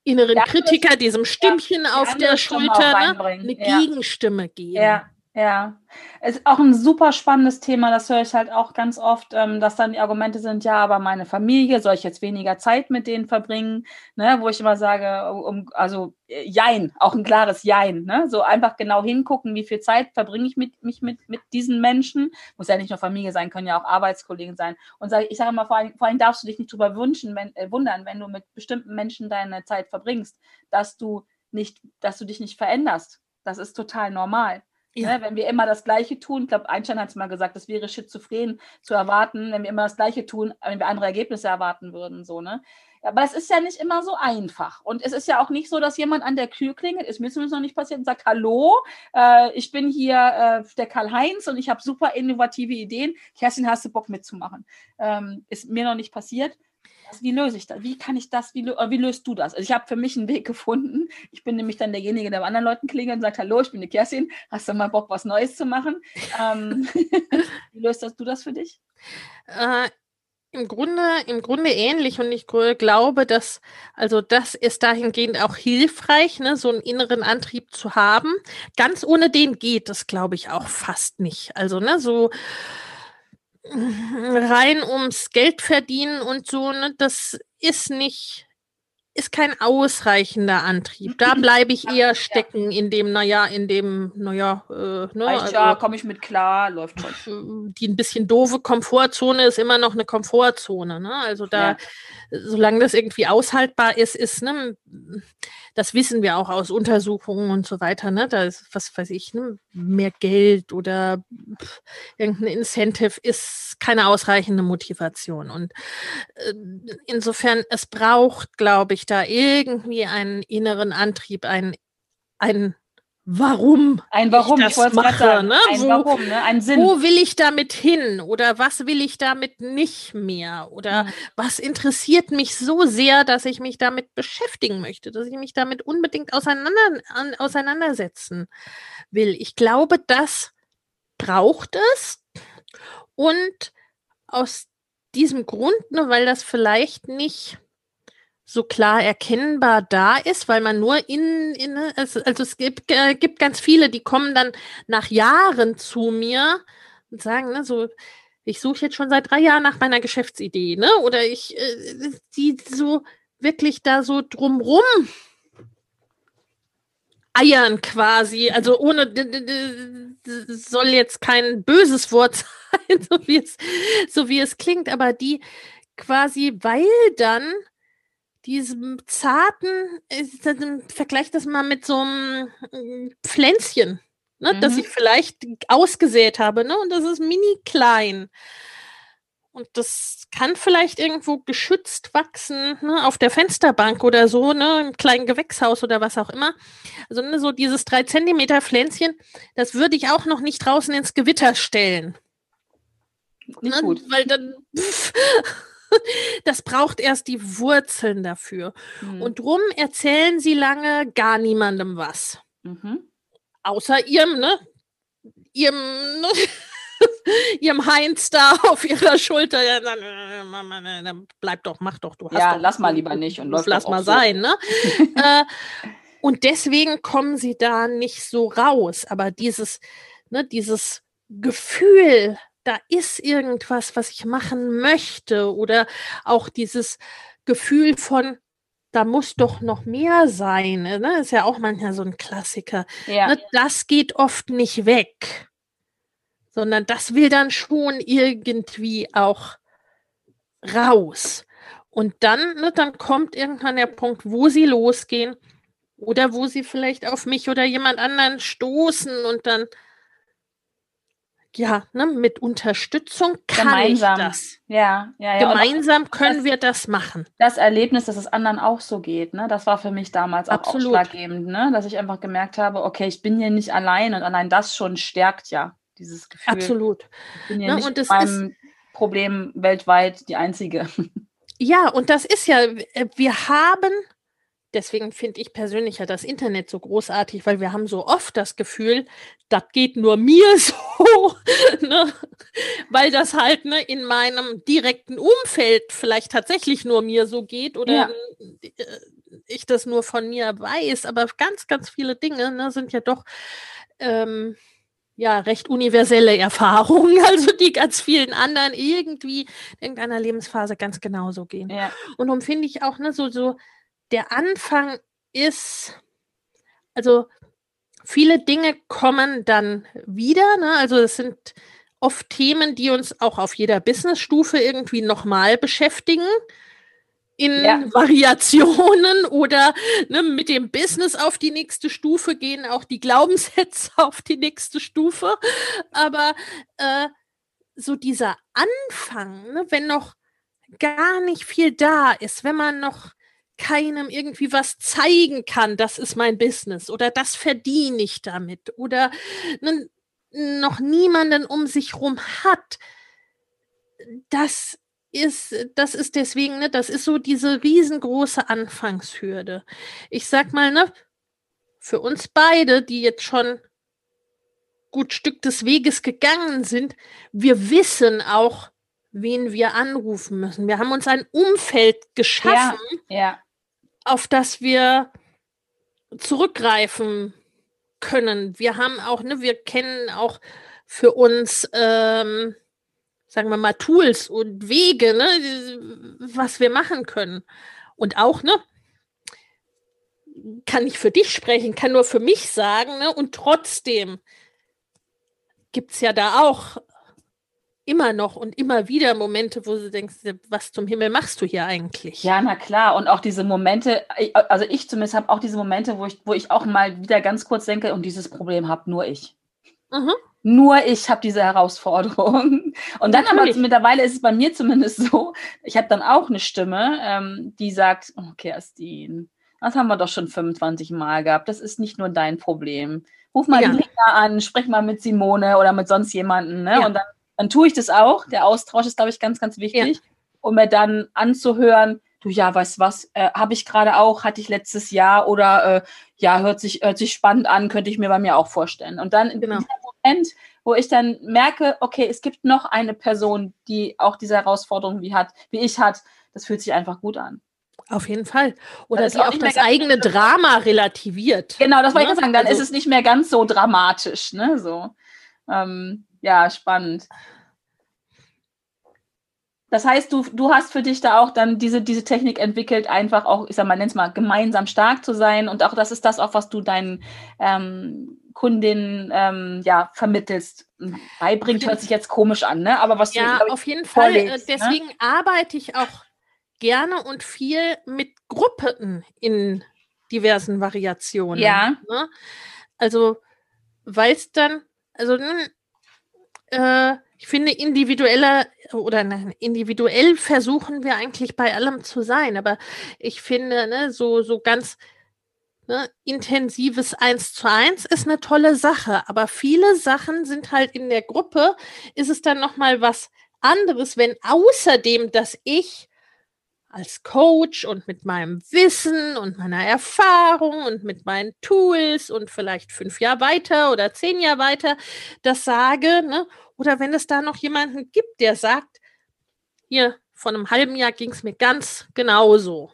inneren Kritiker, diesem Stimmchen ja, auf der Schulter, ne, eine ja. Gegenstimme geben. Ja, ja, ist auch ein super spannendes Thema, das höre ich halt auch ganz oft, ähm, dass dann die Argumente sind, ja, aber meine Familie, soll ich jetzt weniger Zeit mit denen verbringen, ne, wo ich immer sage, um, also äh, Jein, auch ein klares Jein, ne, so einfach genau hingucken, wie viel Zeit verbringe ich mit, mich mit, mit diesen Menschen, muss ja nicht nur Familie sein, können ja auch Arbeitskollegen sein. Und sage, ich sage immer, vor allem, vor allem darfst du dich nicht drüber wünschen, wenn, äh, wundern, wenn du mit bestimmten Menschen deine Zeit verbringst, dass du nicht, dass du dich nicht veränderst, das ist total normal. Ja. Ne, wenn wir immer das Gleiche tun, ich glaube, Einstein hat es mal gesagt, es wäre schizophren zu erwarten, wenn wir immer das Gleiche tun, wenn wir andere Ergebnisse erwarten würden. So, ne? Aber es ist ja nicht immer so einfach. Und es ist ja auch nicht so, dass jemand an der Tür klingelt, ist mir zumindest noch nicht passiert, und sagt, hallo, äh, ich bin hier äh, der Karl-Heinz und ich habe super innovative Ideen. Kerstin, hast du Bock mitzumachen? Ähm, ist mir noch nicht passiert wie löse ich das? Wie kann ich das, wie, wie löst du das? Also ich habe für mich einen Weg gefunden. Ich bin nämlich dann derjenige, der bei anderen Leuten klingelt und sagt, hallo, ich bin die Kerstin, hast du mal Bock, was Neues zu machen? Ähm, [LAUGHS] wie löst das, du das für dich? Äh, im Grunde, im Grunde ähnlich und ich glaube, dass, also das ist dahingehend auch hilfreich, ne, so einen inneren Antrieb zu haben. Ganz ohne den geht es, glaube ich, auch fast nicht. Also, ne, so, rein ums Geld verdienen und so, ne, das ist nicht, ist kein ausreichender Antrieb. Da [LAUGHS] bleibe ich eher stecken in dem, naja, in dem, naja, äh, ne, also, ja, komme ich mit klar, läuft schon. Die ein bisschen doofe Komfortzone ist immer noch eine Komfortzone, ne? Also da, ja. solange das irgendwie aushaltbar ist, ist, ne, das wissen wir auch aus Untersuchungen und so weiter, ne? Da ist, was weiß ich, ne? mehr Geld oder pff, irgendein Incentive ist keine ausreichende Motivation. Und äh, insofern, es braucht, glaube ich, da irgendwie einen inneren Antrieb, einen, einen warum ein Warum ich das ich mache, sagen, ne? ein wo, Warum, ne? ein Sinn. Wo will ich damit hin oder was will ich damit nicht mehr oder mhm. was interessiert mich so sehr, dass ich mich damit beschäftigen möchte, dass ich mich damit unbedingt auseinander, an, auseinandersetzen will. Ich glaube, das braucht es und aus diesem Grund, ne, weil das vielleicht nicht so klar erkennbar da ist, weil man nur in, in also, also es gibt, äh, gibt ganz viele, die kommen dann nach Jahren zu mir und sagen, ne, so, ich suche jetzt schon seit drei Jahren nach meiner Geschäftsidee, ne? Oder ich, äh, die so wirklich da so drumrum eiern quasi, also ohne soll jetzt kein böses Wort [LAUGHS] sein, so wie es, so wie es klingt, aber die quasi, weil dann diesem zarten, vergleich das mal mit so einem äh, Pflänzchen, ne, mhm. das ich vielleicht ausgesät habe, ne, und das ist mini klein. Und das kann vielleicht irgendwo geschützt wachsen, ne, auf der Fensterbank oder so, ne, im kleinen Gewächshaus oder was auch immer. Also ne, so dieses drei Zentimeter Pflänzchen, das würde ich auch noch nicht draußen ins Gewitter stellen. Nicht ne, gut. Weil dann [LAUGHS] pff, [LAUGHS] das braucht erst die Wurzeln dafür. Mhm. Und drum erzählen sie lange gar niemandem was. Mhm. Außer ihrem, ne? Ihrem, ne? [LAUGHS] ihrem Heinz da [LAUGHS] auf ihrer Schulter. Ja, dann, dann bleib doch, mach doch, du hast Ja, doch, lass mal lieber nicht und läuft lass mal so. sein, ne? äh, und deswegen kommen sie da nicht so raus. Aber dieses, ne, dieses Gefühl da ist irgendwas, was ich machen möchte oder auch dieses Gefühl von, da muss doch noch mehr sein. Ne? Ist ja auch manchmal so ein Klassiker. Ja. Ne? Das geht oft nicht weg, sondern das will dann schon irgendwie auch raus. Und dann, ne, dann kommt irgendwann der Punkt, wo sie losgehen oder wo sie vielleicht auf mich oder jemand anderen stoßen und dann ja, ne, mit Unterstützung kann Gemeinsam. ich das. Ja, ja, ja. Gemeinsam können das, wir das machen. Das Erlebnis, dass es anderen auch so geht, ne, das war für mich damals auch Absolut. ausschlaggebend, ne, dass ich einfach gemerkt habe, okay, ich bin hier nicht allein und allein das schon stärkt ja dieses Gefühl. Absolut. Ich bin hier ne, nicht mit meinem Problem weltweit die einzige. [LAUGHS] Ja, und das ist ja, äh, wir haben deswegen finde ich persönlich ja das Internet so großartig, weil wir haben so oft das Gefühl, das geht nur mir [LAUGHS] so, ne? weil das halt ne, in meinem direkten Umfeld vielleicht tatsächlich nur mir so geht oder ja. Äh, ich das nur von mir weiß, aber ganz, ganz viele Dinge ne, sind ja doch ähm, ja recht universelle Erfahrungen, [LAUGHS] also die ganz vielen anderen irgendwie in irgendeiner Lebensphase ganz genauso gehen. Ja. Und darum finde ich auch ne, so so der Anfang ist, also viele Dinge kommen dann wieder. Ne? Also es sind oft Themen, die uns auch auf jeder Businessstufe irgendwie nochmal beschäftigen. In ja. Variationen [LAUGHS] oder ne, mit dem Business auf die nächste Stufe gehen auch die Glaubenssätze [LAUGHS] auf die nächste Stufe. Aber äh, so dieser Anfang, ne, wenn noch gar nicht viel da ist, wenn man noch keinem irgendwie was zeigen kann, das ist mein Business oder das verdiene ich damit oder noch niemanden um sich rum hat. Das ist, das ist deswegen, ne, das ist so diese riesengroße Anfangshürde. Ich sag mal, ne, für uns beide, die jetzt schon gut Stück des Weges gegangen sind, wir wissen auch, wen wir anrufen müssen. Wir haben uns ein Umfeld geschaffen, ja, ja auf das wir zurückgreifen können. Wir haben auch, ne, wir kennen auch für uns, ähm, sagen wir mal, Tools und Wege, ne, was wir machen können. Und auch, ne, kann ich für dich sprechen, kann nur für mich sagen, ne, und trotzdem gibt es ja da auch immer noch und immer wieder Momente, wo du denkst, was zum Himmel machst du hier eigentlich? Ja, na klar. Und auch diese Momente, also ich zumindest habe auch diese Momente, wo ich, wo ich auch mal wieder ganz kurz denke, und dieses Problem habe nur ich. Mhm. Nur ich habe diese Herausforderung. [LAUGHS] Und dann aber mittlerweile ist es bei mir zumindest so, ich habe dann auch eine Stimme, ähm, die sagt, oh, Kerstin, das haben wir doch schon 25 Mal gehabt. Das ist nicht nur dein Problem. Ruf mal ja. die Lina an, sprech mal mit Simone oder mit sonst jemanden. Ne? Ja. Und dann dann tue ich das auch. Der Austausch ist, glaube ich, ganz, ganz wichtig. Ja. Um mir dann anzuhören, du ja, weißt was, äh, habe ich gerade auch, hatte ich letztes Jahr oder äh, ja, hört sich, hört sich spannend an, könnte ich mir bei mir auch vorstellen. Und dann genau. in dem Moment, wo ich dann merke, okay, es gibt noch eine Person, die auch diese Herausforderung wie hat, wie ich hat, das fühlt sich einfach gut an. Auf jeden Fall. Oder die auch, auch das eigene Drama relativiert. Genau, das wollte ich ne? sagen. Dann also, ist es nicht mehr ganz so dramatisch, ne? So. Ähm, ja, spannend. Das heißt, du, du hast für dich da auch dann diese, diese Technik entwickelt, einfach auch, ich sag mal, nenn's mal, gemeinsam stark zu sein. Und auch das ist das auch, was du deinen ähm, Kundinnen ähm, ja, vermittelst. Beibringt hört sich jetzt komisch an, ne? Aber was ja, du ich, auf jeden Fall. Äh, ne? Deswegen ne? arbeite ich auch gerne und viel mit Gruppen in diversen Variationen. Ja. Ne? Also, weil es dann, also äh, ich finde, individueller oder nein, individuell versuchen wir eigentlich bei allem zu sein, aber ich finde, ne, so, so ganz ne, intensives Eins zu eins ist eine tolle Sache, aber viele Sachen sind halt in der Gruppe, ist es dann nochmal was anderes, wenn außerdem, dass ich als Coach und mit meinem Wissen und meiner Erfahrung und mit meinen Tools und vielleicht fünf Jahre weiter oder zehn Jahre weiter das sage, ne? oder wenn es da noch jemanden gibt, der sagt, hier, vor einem halben Jahr ging es mir ganz genauso.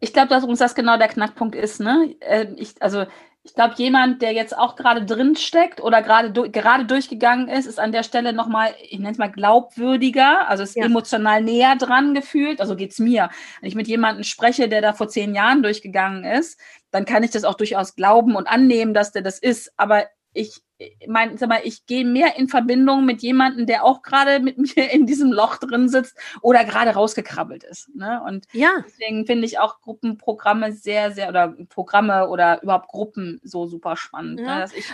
Ich glaube, dass uns das genau der Knackpunkt ist. Ne? Äh, ich, also ich glaube, jemand, der jetzt auch gerade drin steckt oder gerade du, gerade durchgegangen ist, ist an der Stelle nochmal, ich nenne es mal glaubwürdiger, also ist ja. emotional näher dran gefühlt. Also geht es mir. Wenn ich mit jemandem spreche, der da vor zehn Jahren durchgegangen ist, dann kann ich das auch durchaus glauben und annehmen, dass der das ist. Aber ich mein, sag mal, ich gehe mehr in Verbindung mit jemandem, der auch gerade mit [LAUGHS] mir in diesem Loch drin sitzt oder gerade rausgekrabbelt ist. Ne? Und ja. deswegen finde ich auch Gruppenprogramme sehr, sehr, oder Programme oder überhaupt Gruppen so super spannend. Ne? Ja. Ne? Dass ich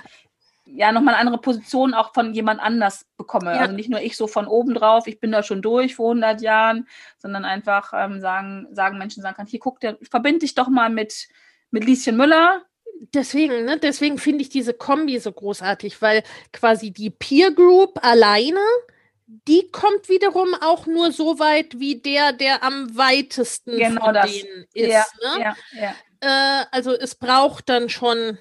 ja nochmal eine andere Position auch von jemand anders bekomme. Ja. Also nicht nur ich so von oben drauf, ich bin da schon durch vor 100 Jahren, sondern einfach ähm, sagen, sagen Menschen sagen kann, hier guck, der, verbind dich doch mal mit, mit Lieschen Müller, deswegen, ne, deswegen finde ich diese Kombi so großartig, weil quasi die Peer Group alleine die kommt wiederum auch nur so weit, wie der, der am weitesten genau von das. denen ist. ja, ne? ja, ja. Äh, also es braucht dann schon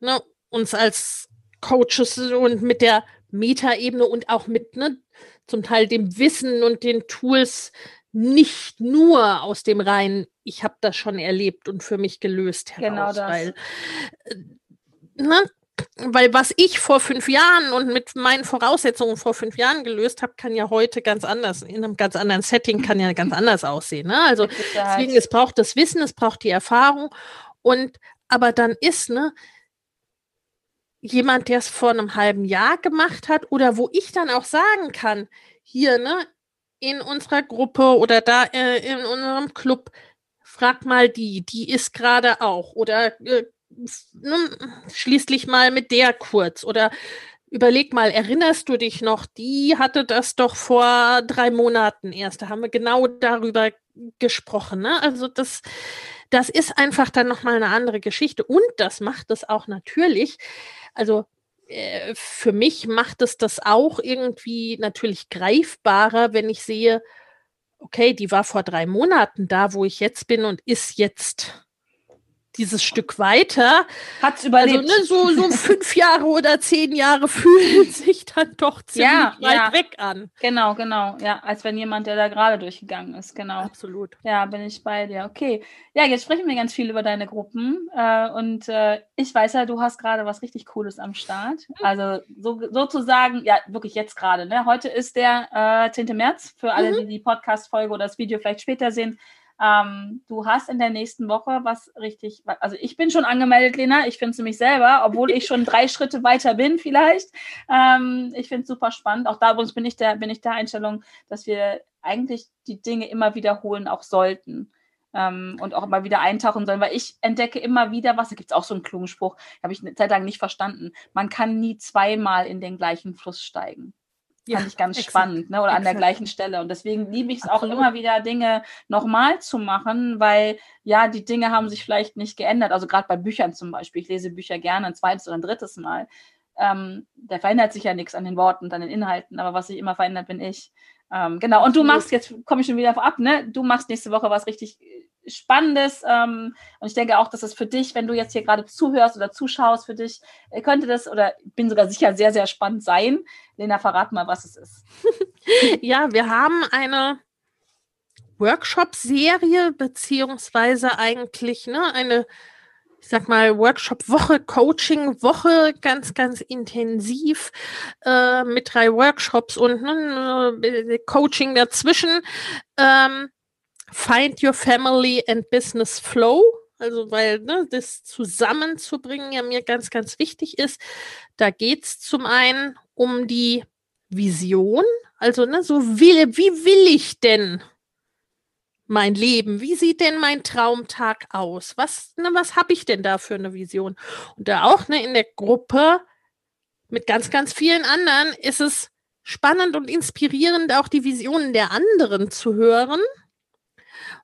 ne, uns als Coaches und mit der Metaebene und auch mit ne, zum Teil dem Wissen und den Tools nicht nur aus dem reinen, ich habe das schon erlebt und für mich gelöst heraus. Genau das. Weil, äh, ne, weil was ich vor fünf Jahren und mit meinen Voraussetzungen vor fünf Jahren gelöst habe, kann ja heute ganz anders, in einem ganz anderen Setting kann ja ganz anders aussehen. Ne? Also deswegen, es braucht das Wissen, es braucht die Erfahrung und aber dann ist, ne, jemand, der es vor einem halben Jahr gemacht hat oder wo ich dann auch sagen kann, hier, ne, in unserer Gruppe oder da äh, in unserem Club, frag mal die, die ist gerade auch. Oder äh, ne, schließlich mal mit der kurz. Oder überleg mal, erinnerst du dich noch, die hatte das doch vor drei Monaten erst, da haben wir genau darüber gesprochen, ne? Also das, das ist einfach dann nochmal eine andere Geschichte. Und das macht es auch natürlich, also für mich macht es das auch irgendwie natürlich greifbarer, wenn ich sehe, okay, die war vor drei Monaten da, wo ich jetzt bin und ist jetzt dieses Stück weiter. Hat's Also überlebt. ne, so, so fünf Jahre oder zehn Jahre [LAUGHS] fühlen sich dann doch ziemlich Ja, weit ja. weg an. Genau, genau. Ja, als wenn jemand, der da gerade durchgegangen ist, genau. Absolut. Ja, bin ich bei dir. Okay. Ja, jetzt sprechen wir ganz viel über deine Gruppen. Äh, und äh, ich weiß ja, du hast gerade was richtig Cooles am Start. Also so, sozusagen, ja, wirklich jetzt gerade. Ne? Heute ist der äh, 10. März für alle, die die Podcast-Folge oder das Video vielleicht später sehen. Ähm, du hast in der nächsten Woche was richtig, also ich bin schon angemeldet, Lena, ich finde es nämlich selber, obwohl ich schon drei [LAUGHS] Schritte weiter bin vielleicht. Ähm, ich finde es super spannend. Auch da übrigens bin ich der, bin ich der Einstellung, dass wir eigentlich die Dinge immer wiederholen auch sollten. Ähm, und auch immer wieder eintauchen sollen, weil ich entdecke immer wieder was, da gibt es auch so einen klugen Spruch, habe ich eine Zeit lang nicht verstanden. Man kann nie zweimal in den gleichen Fluss steigen. Fand ich ganz exakt, spannend, ne? Oder an der exakt. gleichen Stelle. Und deswegen liebe ich es auch immer wieder, Dinge nochmal zu machen, weil ja, die Dinge haben sich vielleicht nicht geändert. Also gerade bei Büchern zum Beispiel. Ich lese Bücher gerne ein zweites oder ein drittes Mal. Ähm, da verändert sich ja nichts an den Worten und an den Inhalten, aber was sich immer verändert, bin ich. Ähm, genau. Und du machst, jetzt komme ich schon wieder vorab, ne? Du machst nächste Woche was richtig Spannendes. Ähm, und ich denke auch, dass es für dich, wenn du jetzt hier gerade zuhörst oder zuschaust, für dich äh, könnte das oder bin sogar sicher sehr, sehr spannend sein. Lena, verrat mal, was es ist. [LAUGHS] Ja, wir haben eine Workshop-Serie, beziehungsweise eigentlich ne, eine, ich sag mal, Workshop-Woche, Coaching-Woche, ganz, ganz intensiv äh, mit drei Workshops und ne, äh, Coaching dazwischen. Ähm, Find Your Family and Business Flow. Also, weil ne, das zusammenzubringen ja mir ganz, ganz wichtig ist. Da geht es zum einen um die Vision. Also, ne, so will, wie will ich denn mein Leben? Wie sieht denn mein Traumtag aus? Was, ne, was habe ich denn da für eine Vision? Und da auch ne, in der Gruppe mit ganz, ganz vielen anderen ist es spannend und inspirierend, auch die Visionen der anderen zu hören,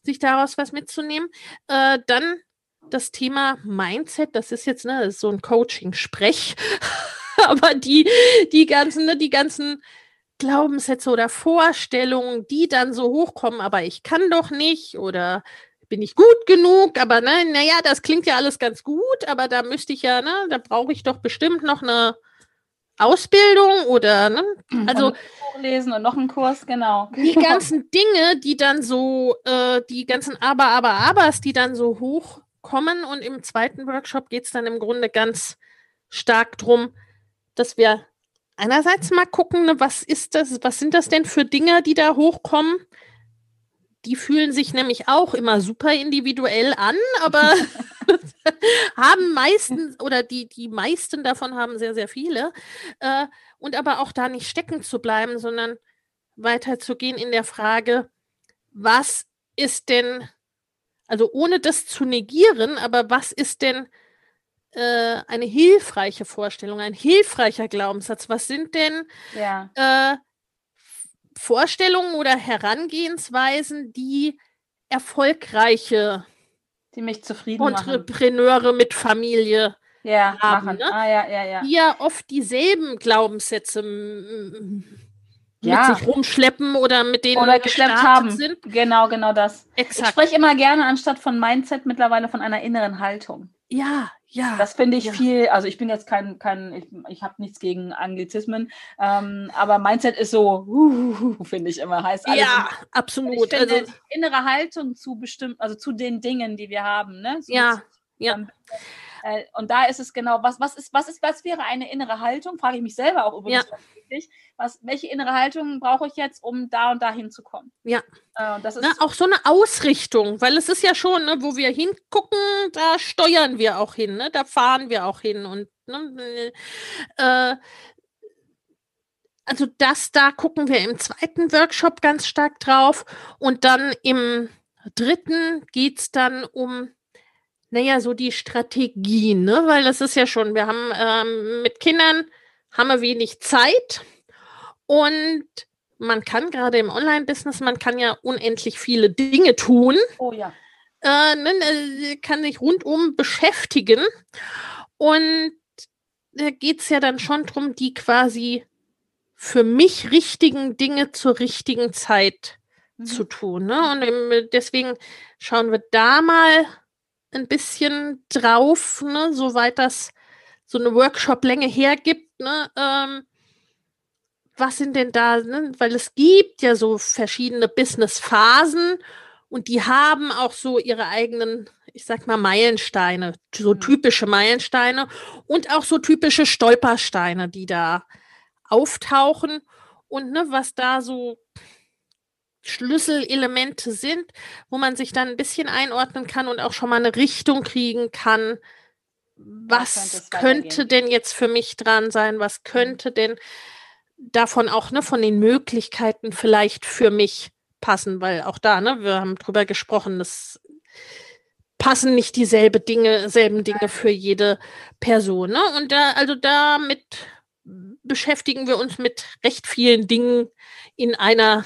sich daraus was mitzunehmen. Äh, dann das Thema Mindset, das ist jetzt ne, ist so ein Coaching-Sprech, [LAUGHS] aber die, die ganzen, ne, die ganzen Glaubenssätze oder Vorstellungen, die dann so hochkommen, aber ich kann doch nicht oder bin ich gut genug, aber ne, naja, das klingt ja alles ganz gut, aber da müsste ich ja, ne, da brauche ich doch bestimmt noch eine Ausbildung oder, ne, also ein Buch lesen und noch einen Kurs, genau. die ganzen Dinge, die dann so, äh, die ganzen Aber, Aber, Abers, die dann so hochkommen und im zweiten Workshop geht es dann im Grunde ganz stark drum, dass wir einerseits mal gucken, ne, was ist das, was sind das denn für Dinge, die da hochkommen? Die fühlen sich nämlich auch immer super individuell an, aber [LAUGHS] haben meistens oder die, die meisten davon haben sehr, sehr viele. Äh, und aber auch da nicht stecken zu bleiben, sondern weiterzugehen in der Frage, was ist denn, also ohne das zu negieren, aber was ist denn äh, eine hilfreiche Vorstellung, ein hilfreicher Glaubenssatz? Was sind denn Ja, äh, Vorstellungen oder Herangehensweisen, die erfolgreiche die mich zufrieden machen. Entrepreneure mit Familie, Ja, haben, machen. ne? Ah, ja, ja, ja. die ja oft dieselben Glaubenssätze ja. mit sich rumschleppen oder mit denen oder geschleppt haben. Sind. Genau, genau das. Exakt. Ich spreche immer gerne anstatt von Mindset mittlerweile von einer inneren Haltung. Ja, ja. Das finde ich ja. viel, also ich bin jetzt kein, kein ich, ich habe nichts gegen Anglizismen, ähm, aber Mindset ist so, uh, [LAUGHS] finde ich immer, heißt alles. Ja, absolut. Ich finde, also, die innere Haltung zu bestimmten, also zu den Dingen, die wir haben, ne? So ja, ja. Äh, und da ist es genau, was, was ist, was ist, was wäre eine innere Haltung? Frage ich mich selber auch übrigens ja. Was, welche innere Haltung brauche ich jetzt, um da und da hinzukommen? Ja. Äh, und das ist Na, auch so eine Ausrichtung, weil es ist ja schon, ne, wo wir hingucken, da steuern wir auch hin, ne? da fahren wir auch hin und ne, äh, also das, da gucken wir im zweiten Workshop ganz stark drauf und dann im dritten geht es dann um naja, so die Strategien, ne? Weil das ist ja schon, wir haben ähm, mit Kindern haben wir wenig Zeit und man kann gerade im Online-Business, man kann ja unendlich viele Dinge tun. Oh ja. Äh, ne, ne kann sich rundum beschäftigen. Und da geht es ja dann schon darum, die quasi für mich richtigen Dinge zur richtigen Zeit mhm. zu tun. Ne? Und deswegen schauen wir da mal ein bisschen drauf, ne, soweit das so eine Workshop-Länge hergibt, ne, ähm, was sind denn da, ne? weil es gibt ja so verschiedene Business-Phasen und die haben auch so ihre eigenen, ich sag mal, Meilensteine, so mhm. typische Meilensteine und auch so typische Stolpersteine, die da auftauchen und ne, was da so Schlüsselelemente sind, wo man sich dann ein bisschen einordnen kann und auch schon mal eine Richtung kriegen kann. Was könnte denn jetzt für mich dran sein? Was mhm. könnte denn davon auch, ne, von den Möglichkeiten vielleicht für mich passen? Weil auch da, ne, wir haben drüber gesprochen, das passen nicht dieselbe Dinge, selben Dinge für jede Person. Ne? Und da, also damit beschäftigen wir uns mit recht vielen Dingen in einer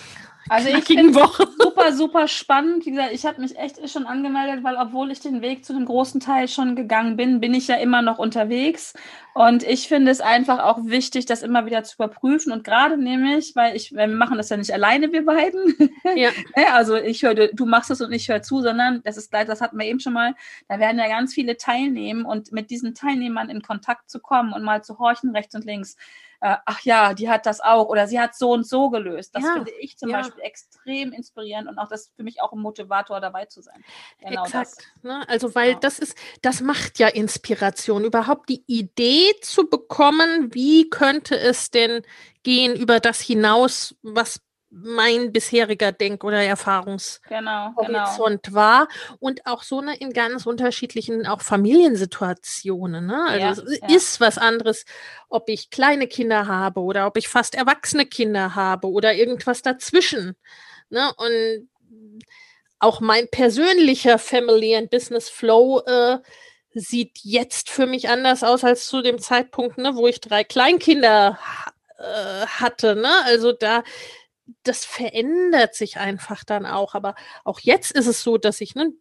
also ich finde Woche. [LAUGHS] super, super spannend. Wie gesagt, ich habe mich echt schon angemeldet, weil obwohl ich den Weg zu einem großen Teil schon gegangen bin, bin ich ja immer noch unterwegs. Und ich finde es einfach auch wichtig, das immer wieder zu überprüfen. Und gerade nämlich, weil ich, wir machen das ja nicht alleine, wir beiden. [LAUGHS] Ja. also ich höre, du machst es und ich höre zu, sondern das ist, das hatten wir eben schon mal, da werden ja ganz viele teilnehmen und mit diesen Teilnehmern in Kontakt zu kommen und mal zu horchen rechts und links äh, ach ja, die hat das auch oder sie hat so und so gelöst. Das ja, finde ich zum ja. Beispiel extrem inspirierend und auch das für mich auch ein Motivator dabei zu sein. Genau Exakt. Ne? Also weil ja. das ist, das macht ja Inspiration, überhaupt die Idee zu bekommen, wie könnte es denn gehen über das hinaus, was mein bisheriger Denk- oder Erfahrungshorizont genau, genau. war und auch so eine in ganz unterschiedlichen auch Familiensituationen. Ne? Also ja, es ja. ist was anderes, ob ich kleine Kinder habe oder ob ich fast erwachsene Kinder habe oder irgendwas dazwischen. Ne? Und auch mein persönlicher Family and Business Flow äh, sieht jetzt für mich anders aus als zu dem Zeitpunkt, ne, wo ich drei Kleinkinder äh, hatte. Ne? Also da das verändert sich einfach dann auch. Aber auch jetzt ist es so, dass ich, ne,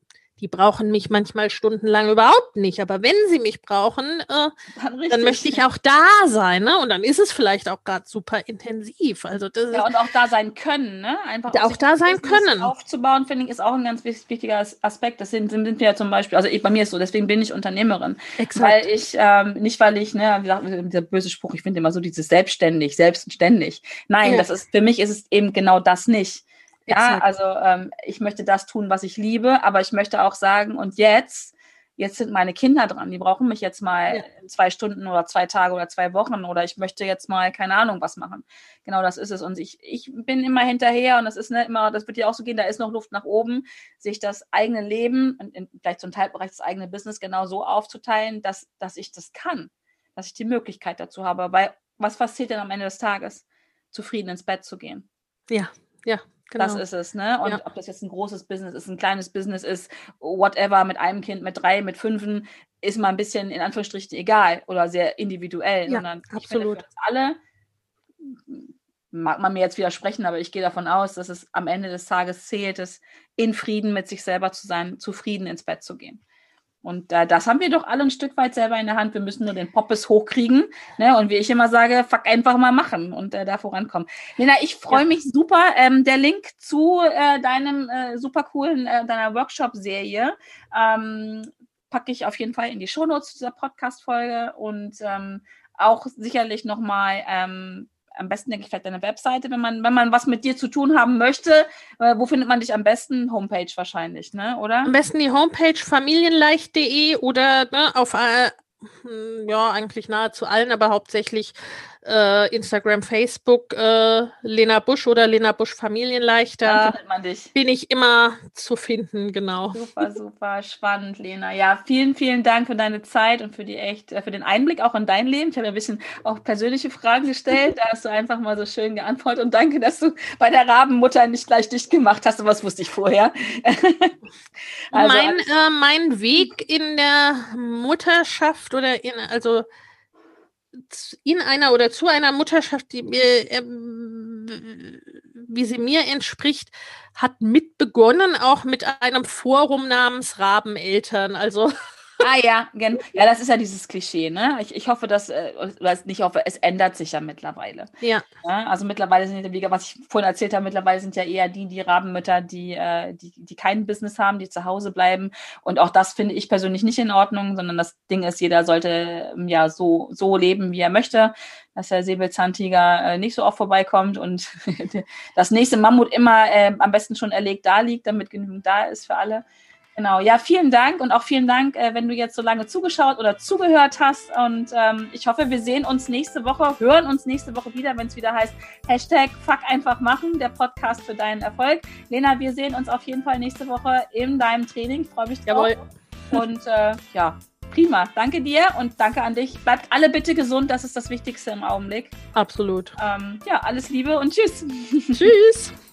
die brauchen mich manchmal stundenlang überhaupt nicht. Aber wenn sie mich brauchen, äh, dann, dann, möchte ich auch da sein. Ne? Und dann ist es vielleicht auch gerade super intensiv. Also das ja, und auch da sein können. Ne? Einfach auch da sein können. Aufzubauen, finde ich, ist auch ein ganz wichtiger Aspekt. Das sind, sind wir ja zum Beispiel, also ich, bei mir ist so, deswegen bin ich Unternehmerin. Exakt. Weil ich, ähm, nicht weil ich, ne, wie gesagt, dieser böse Spruch, ich finde immer so dieses selbstständig, selbstständig. Nein, ja. das ist, für mich ist es eben genau das nicht. Ja, Exakt. also ähm, ich möchte das tun, was ich liebe, aber ich möchte auch sagen, und jetzt, jetzt sind meine Kinder dran, die brauchen mich jetzt mal ja. zwei Stunden oder zwei Tage oder zwei Wochen oder ich möchte jetzt mal keine Ahnung was machen. Genau das ist es. Und ich, ich bin immer hinterher und das ist ne, immer, das wird ja auch so gehen, da ist noch Luft nach oben, sich das eigene Leben und in, vielleicht zum Teilbereich das eigene Business genau so aufzuteilen, dass, dass ich das kann, dass ich die Möglichkeit dazu habe. Weil was passiert denn am Ende des Tages? Zufrieden ins Bett zu gehen. Ja, ja, Genau. Das ist es, ne? Und ja. ob das jetzt ein großes Business ist, ein kleines Business ist, whatever, mit einem Kind, mit drei, mit fünfen, ist mal ein bisschen in Anführungsstrichen egal oder sehr individuell, ja, sondern absolut. finde alle, mag man mir jetzt widersprechen, aber ich gehe davon aus, dass es am Ende des Tages zählt, es in Frieden mit sich selber zu sein, zufrieden ins Bett zu gehen. Und äh, das haben wir doch alle ein Stück weit selber in der Hand. Wir müssen nur den Poppes hochkriegen. Ne? Und wie ich immer sage, fuck einfach mal machen und äh, da vorankommen. Lena, ich freue ja. mich super. Ähm, der Link zu äh, deinem äh, super coolen, äh, deiner Workshop-Serie ähm, packe ich auf jeden Fall in die Shownotes dieser Podcast-Folge und ähm, auch sicherlich nochmal ähm, am besten, denke ich, vielleicht deine Webseite, wenn man, wenn man was mit dir zu tun haben möchte. Äh, wo findet man dich am besten? Homepage wahrscheinlich, ne? Oder? Am besten die Homepage familienleicht.de oder ne, auf äh, hm, ja, eigentlich nahezu allen, aber hauptsächlich äh, Instagram, Facebook, äh, Lena Busch oder Lena Busch Familienleichter. Bin ich immer zu finden, genau. Super, super spannend, Lena. Ja, vielen, vielen Dank für deine Zeit und für die echt, äh, für den Einblick auch in dein Leben. Ich habe ein bisschen auch persönliche Fragen gestellt. Da hast du einfach mal so schön geantwortet und danke, dass du bei der Rabenmutter nicht gleich dicht gemacht hast. Was wusste ich vorher? [LAUGHS] also, mein, äh, mein Weg in der Mutterschaft oder in, also in einer oder zu einer Mutterschaft, die mir, äh, wie sie mir entspricht, hat mitbegonnen, auch mit einem Forum namens Rabeneltern. Also Ah ja, genau. Ja, das ist ja dieses Klischee, ne? Ich, ich hoffe, dass, äh, oder nicht hoffe, es ändert sich ja mittlerweile. Ja. ja also mittlerweile sind die, was ich vorhin erzählt habe, mittlerweile sind ja eher die, die Rabenmütter, die, äh, die, die kein Business haben, die zu Hause bleiben. Und auch das finde ich persönlich nicht in Ordnung, sondern das Ding ist, jeder sollte ähm, ja so, so leben, wie er möchte dass der Säbelzahntiger äh, nicht so oft vorbeikommt und [LAUGHS] das nächste Mammut immer äh, am besten schon erlegt da liegt, damit genügend da ist für alle. Genau, ja, vielen Dank und auch vielen Dank, äh, wenn du jetzt so lange zugeschaut oder zugehört hast. Und ähm, ich hoffe, wir sehen uns nächste Woche, hören uns nächste Woche wieder, wenn es wieder heißt Hashtag Fuck einfach machen, der Podcast für deinen Erfolg. Lena, wir sehen uns auf jeden Fall nächste Woche in deinem Training. Ich freue mich drauf. Jawohl. Und äh, ja, prima. Danke dir und danke an dich. Bleibt alle bitte gesund, das ist das Wichtigste im Augenblick. Absolut. Ähm, ja, alles Liebe und tschüss. Tschüss. [LAUGHS]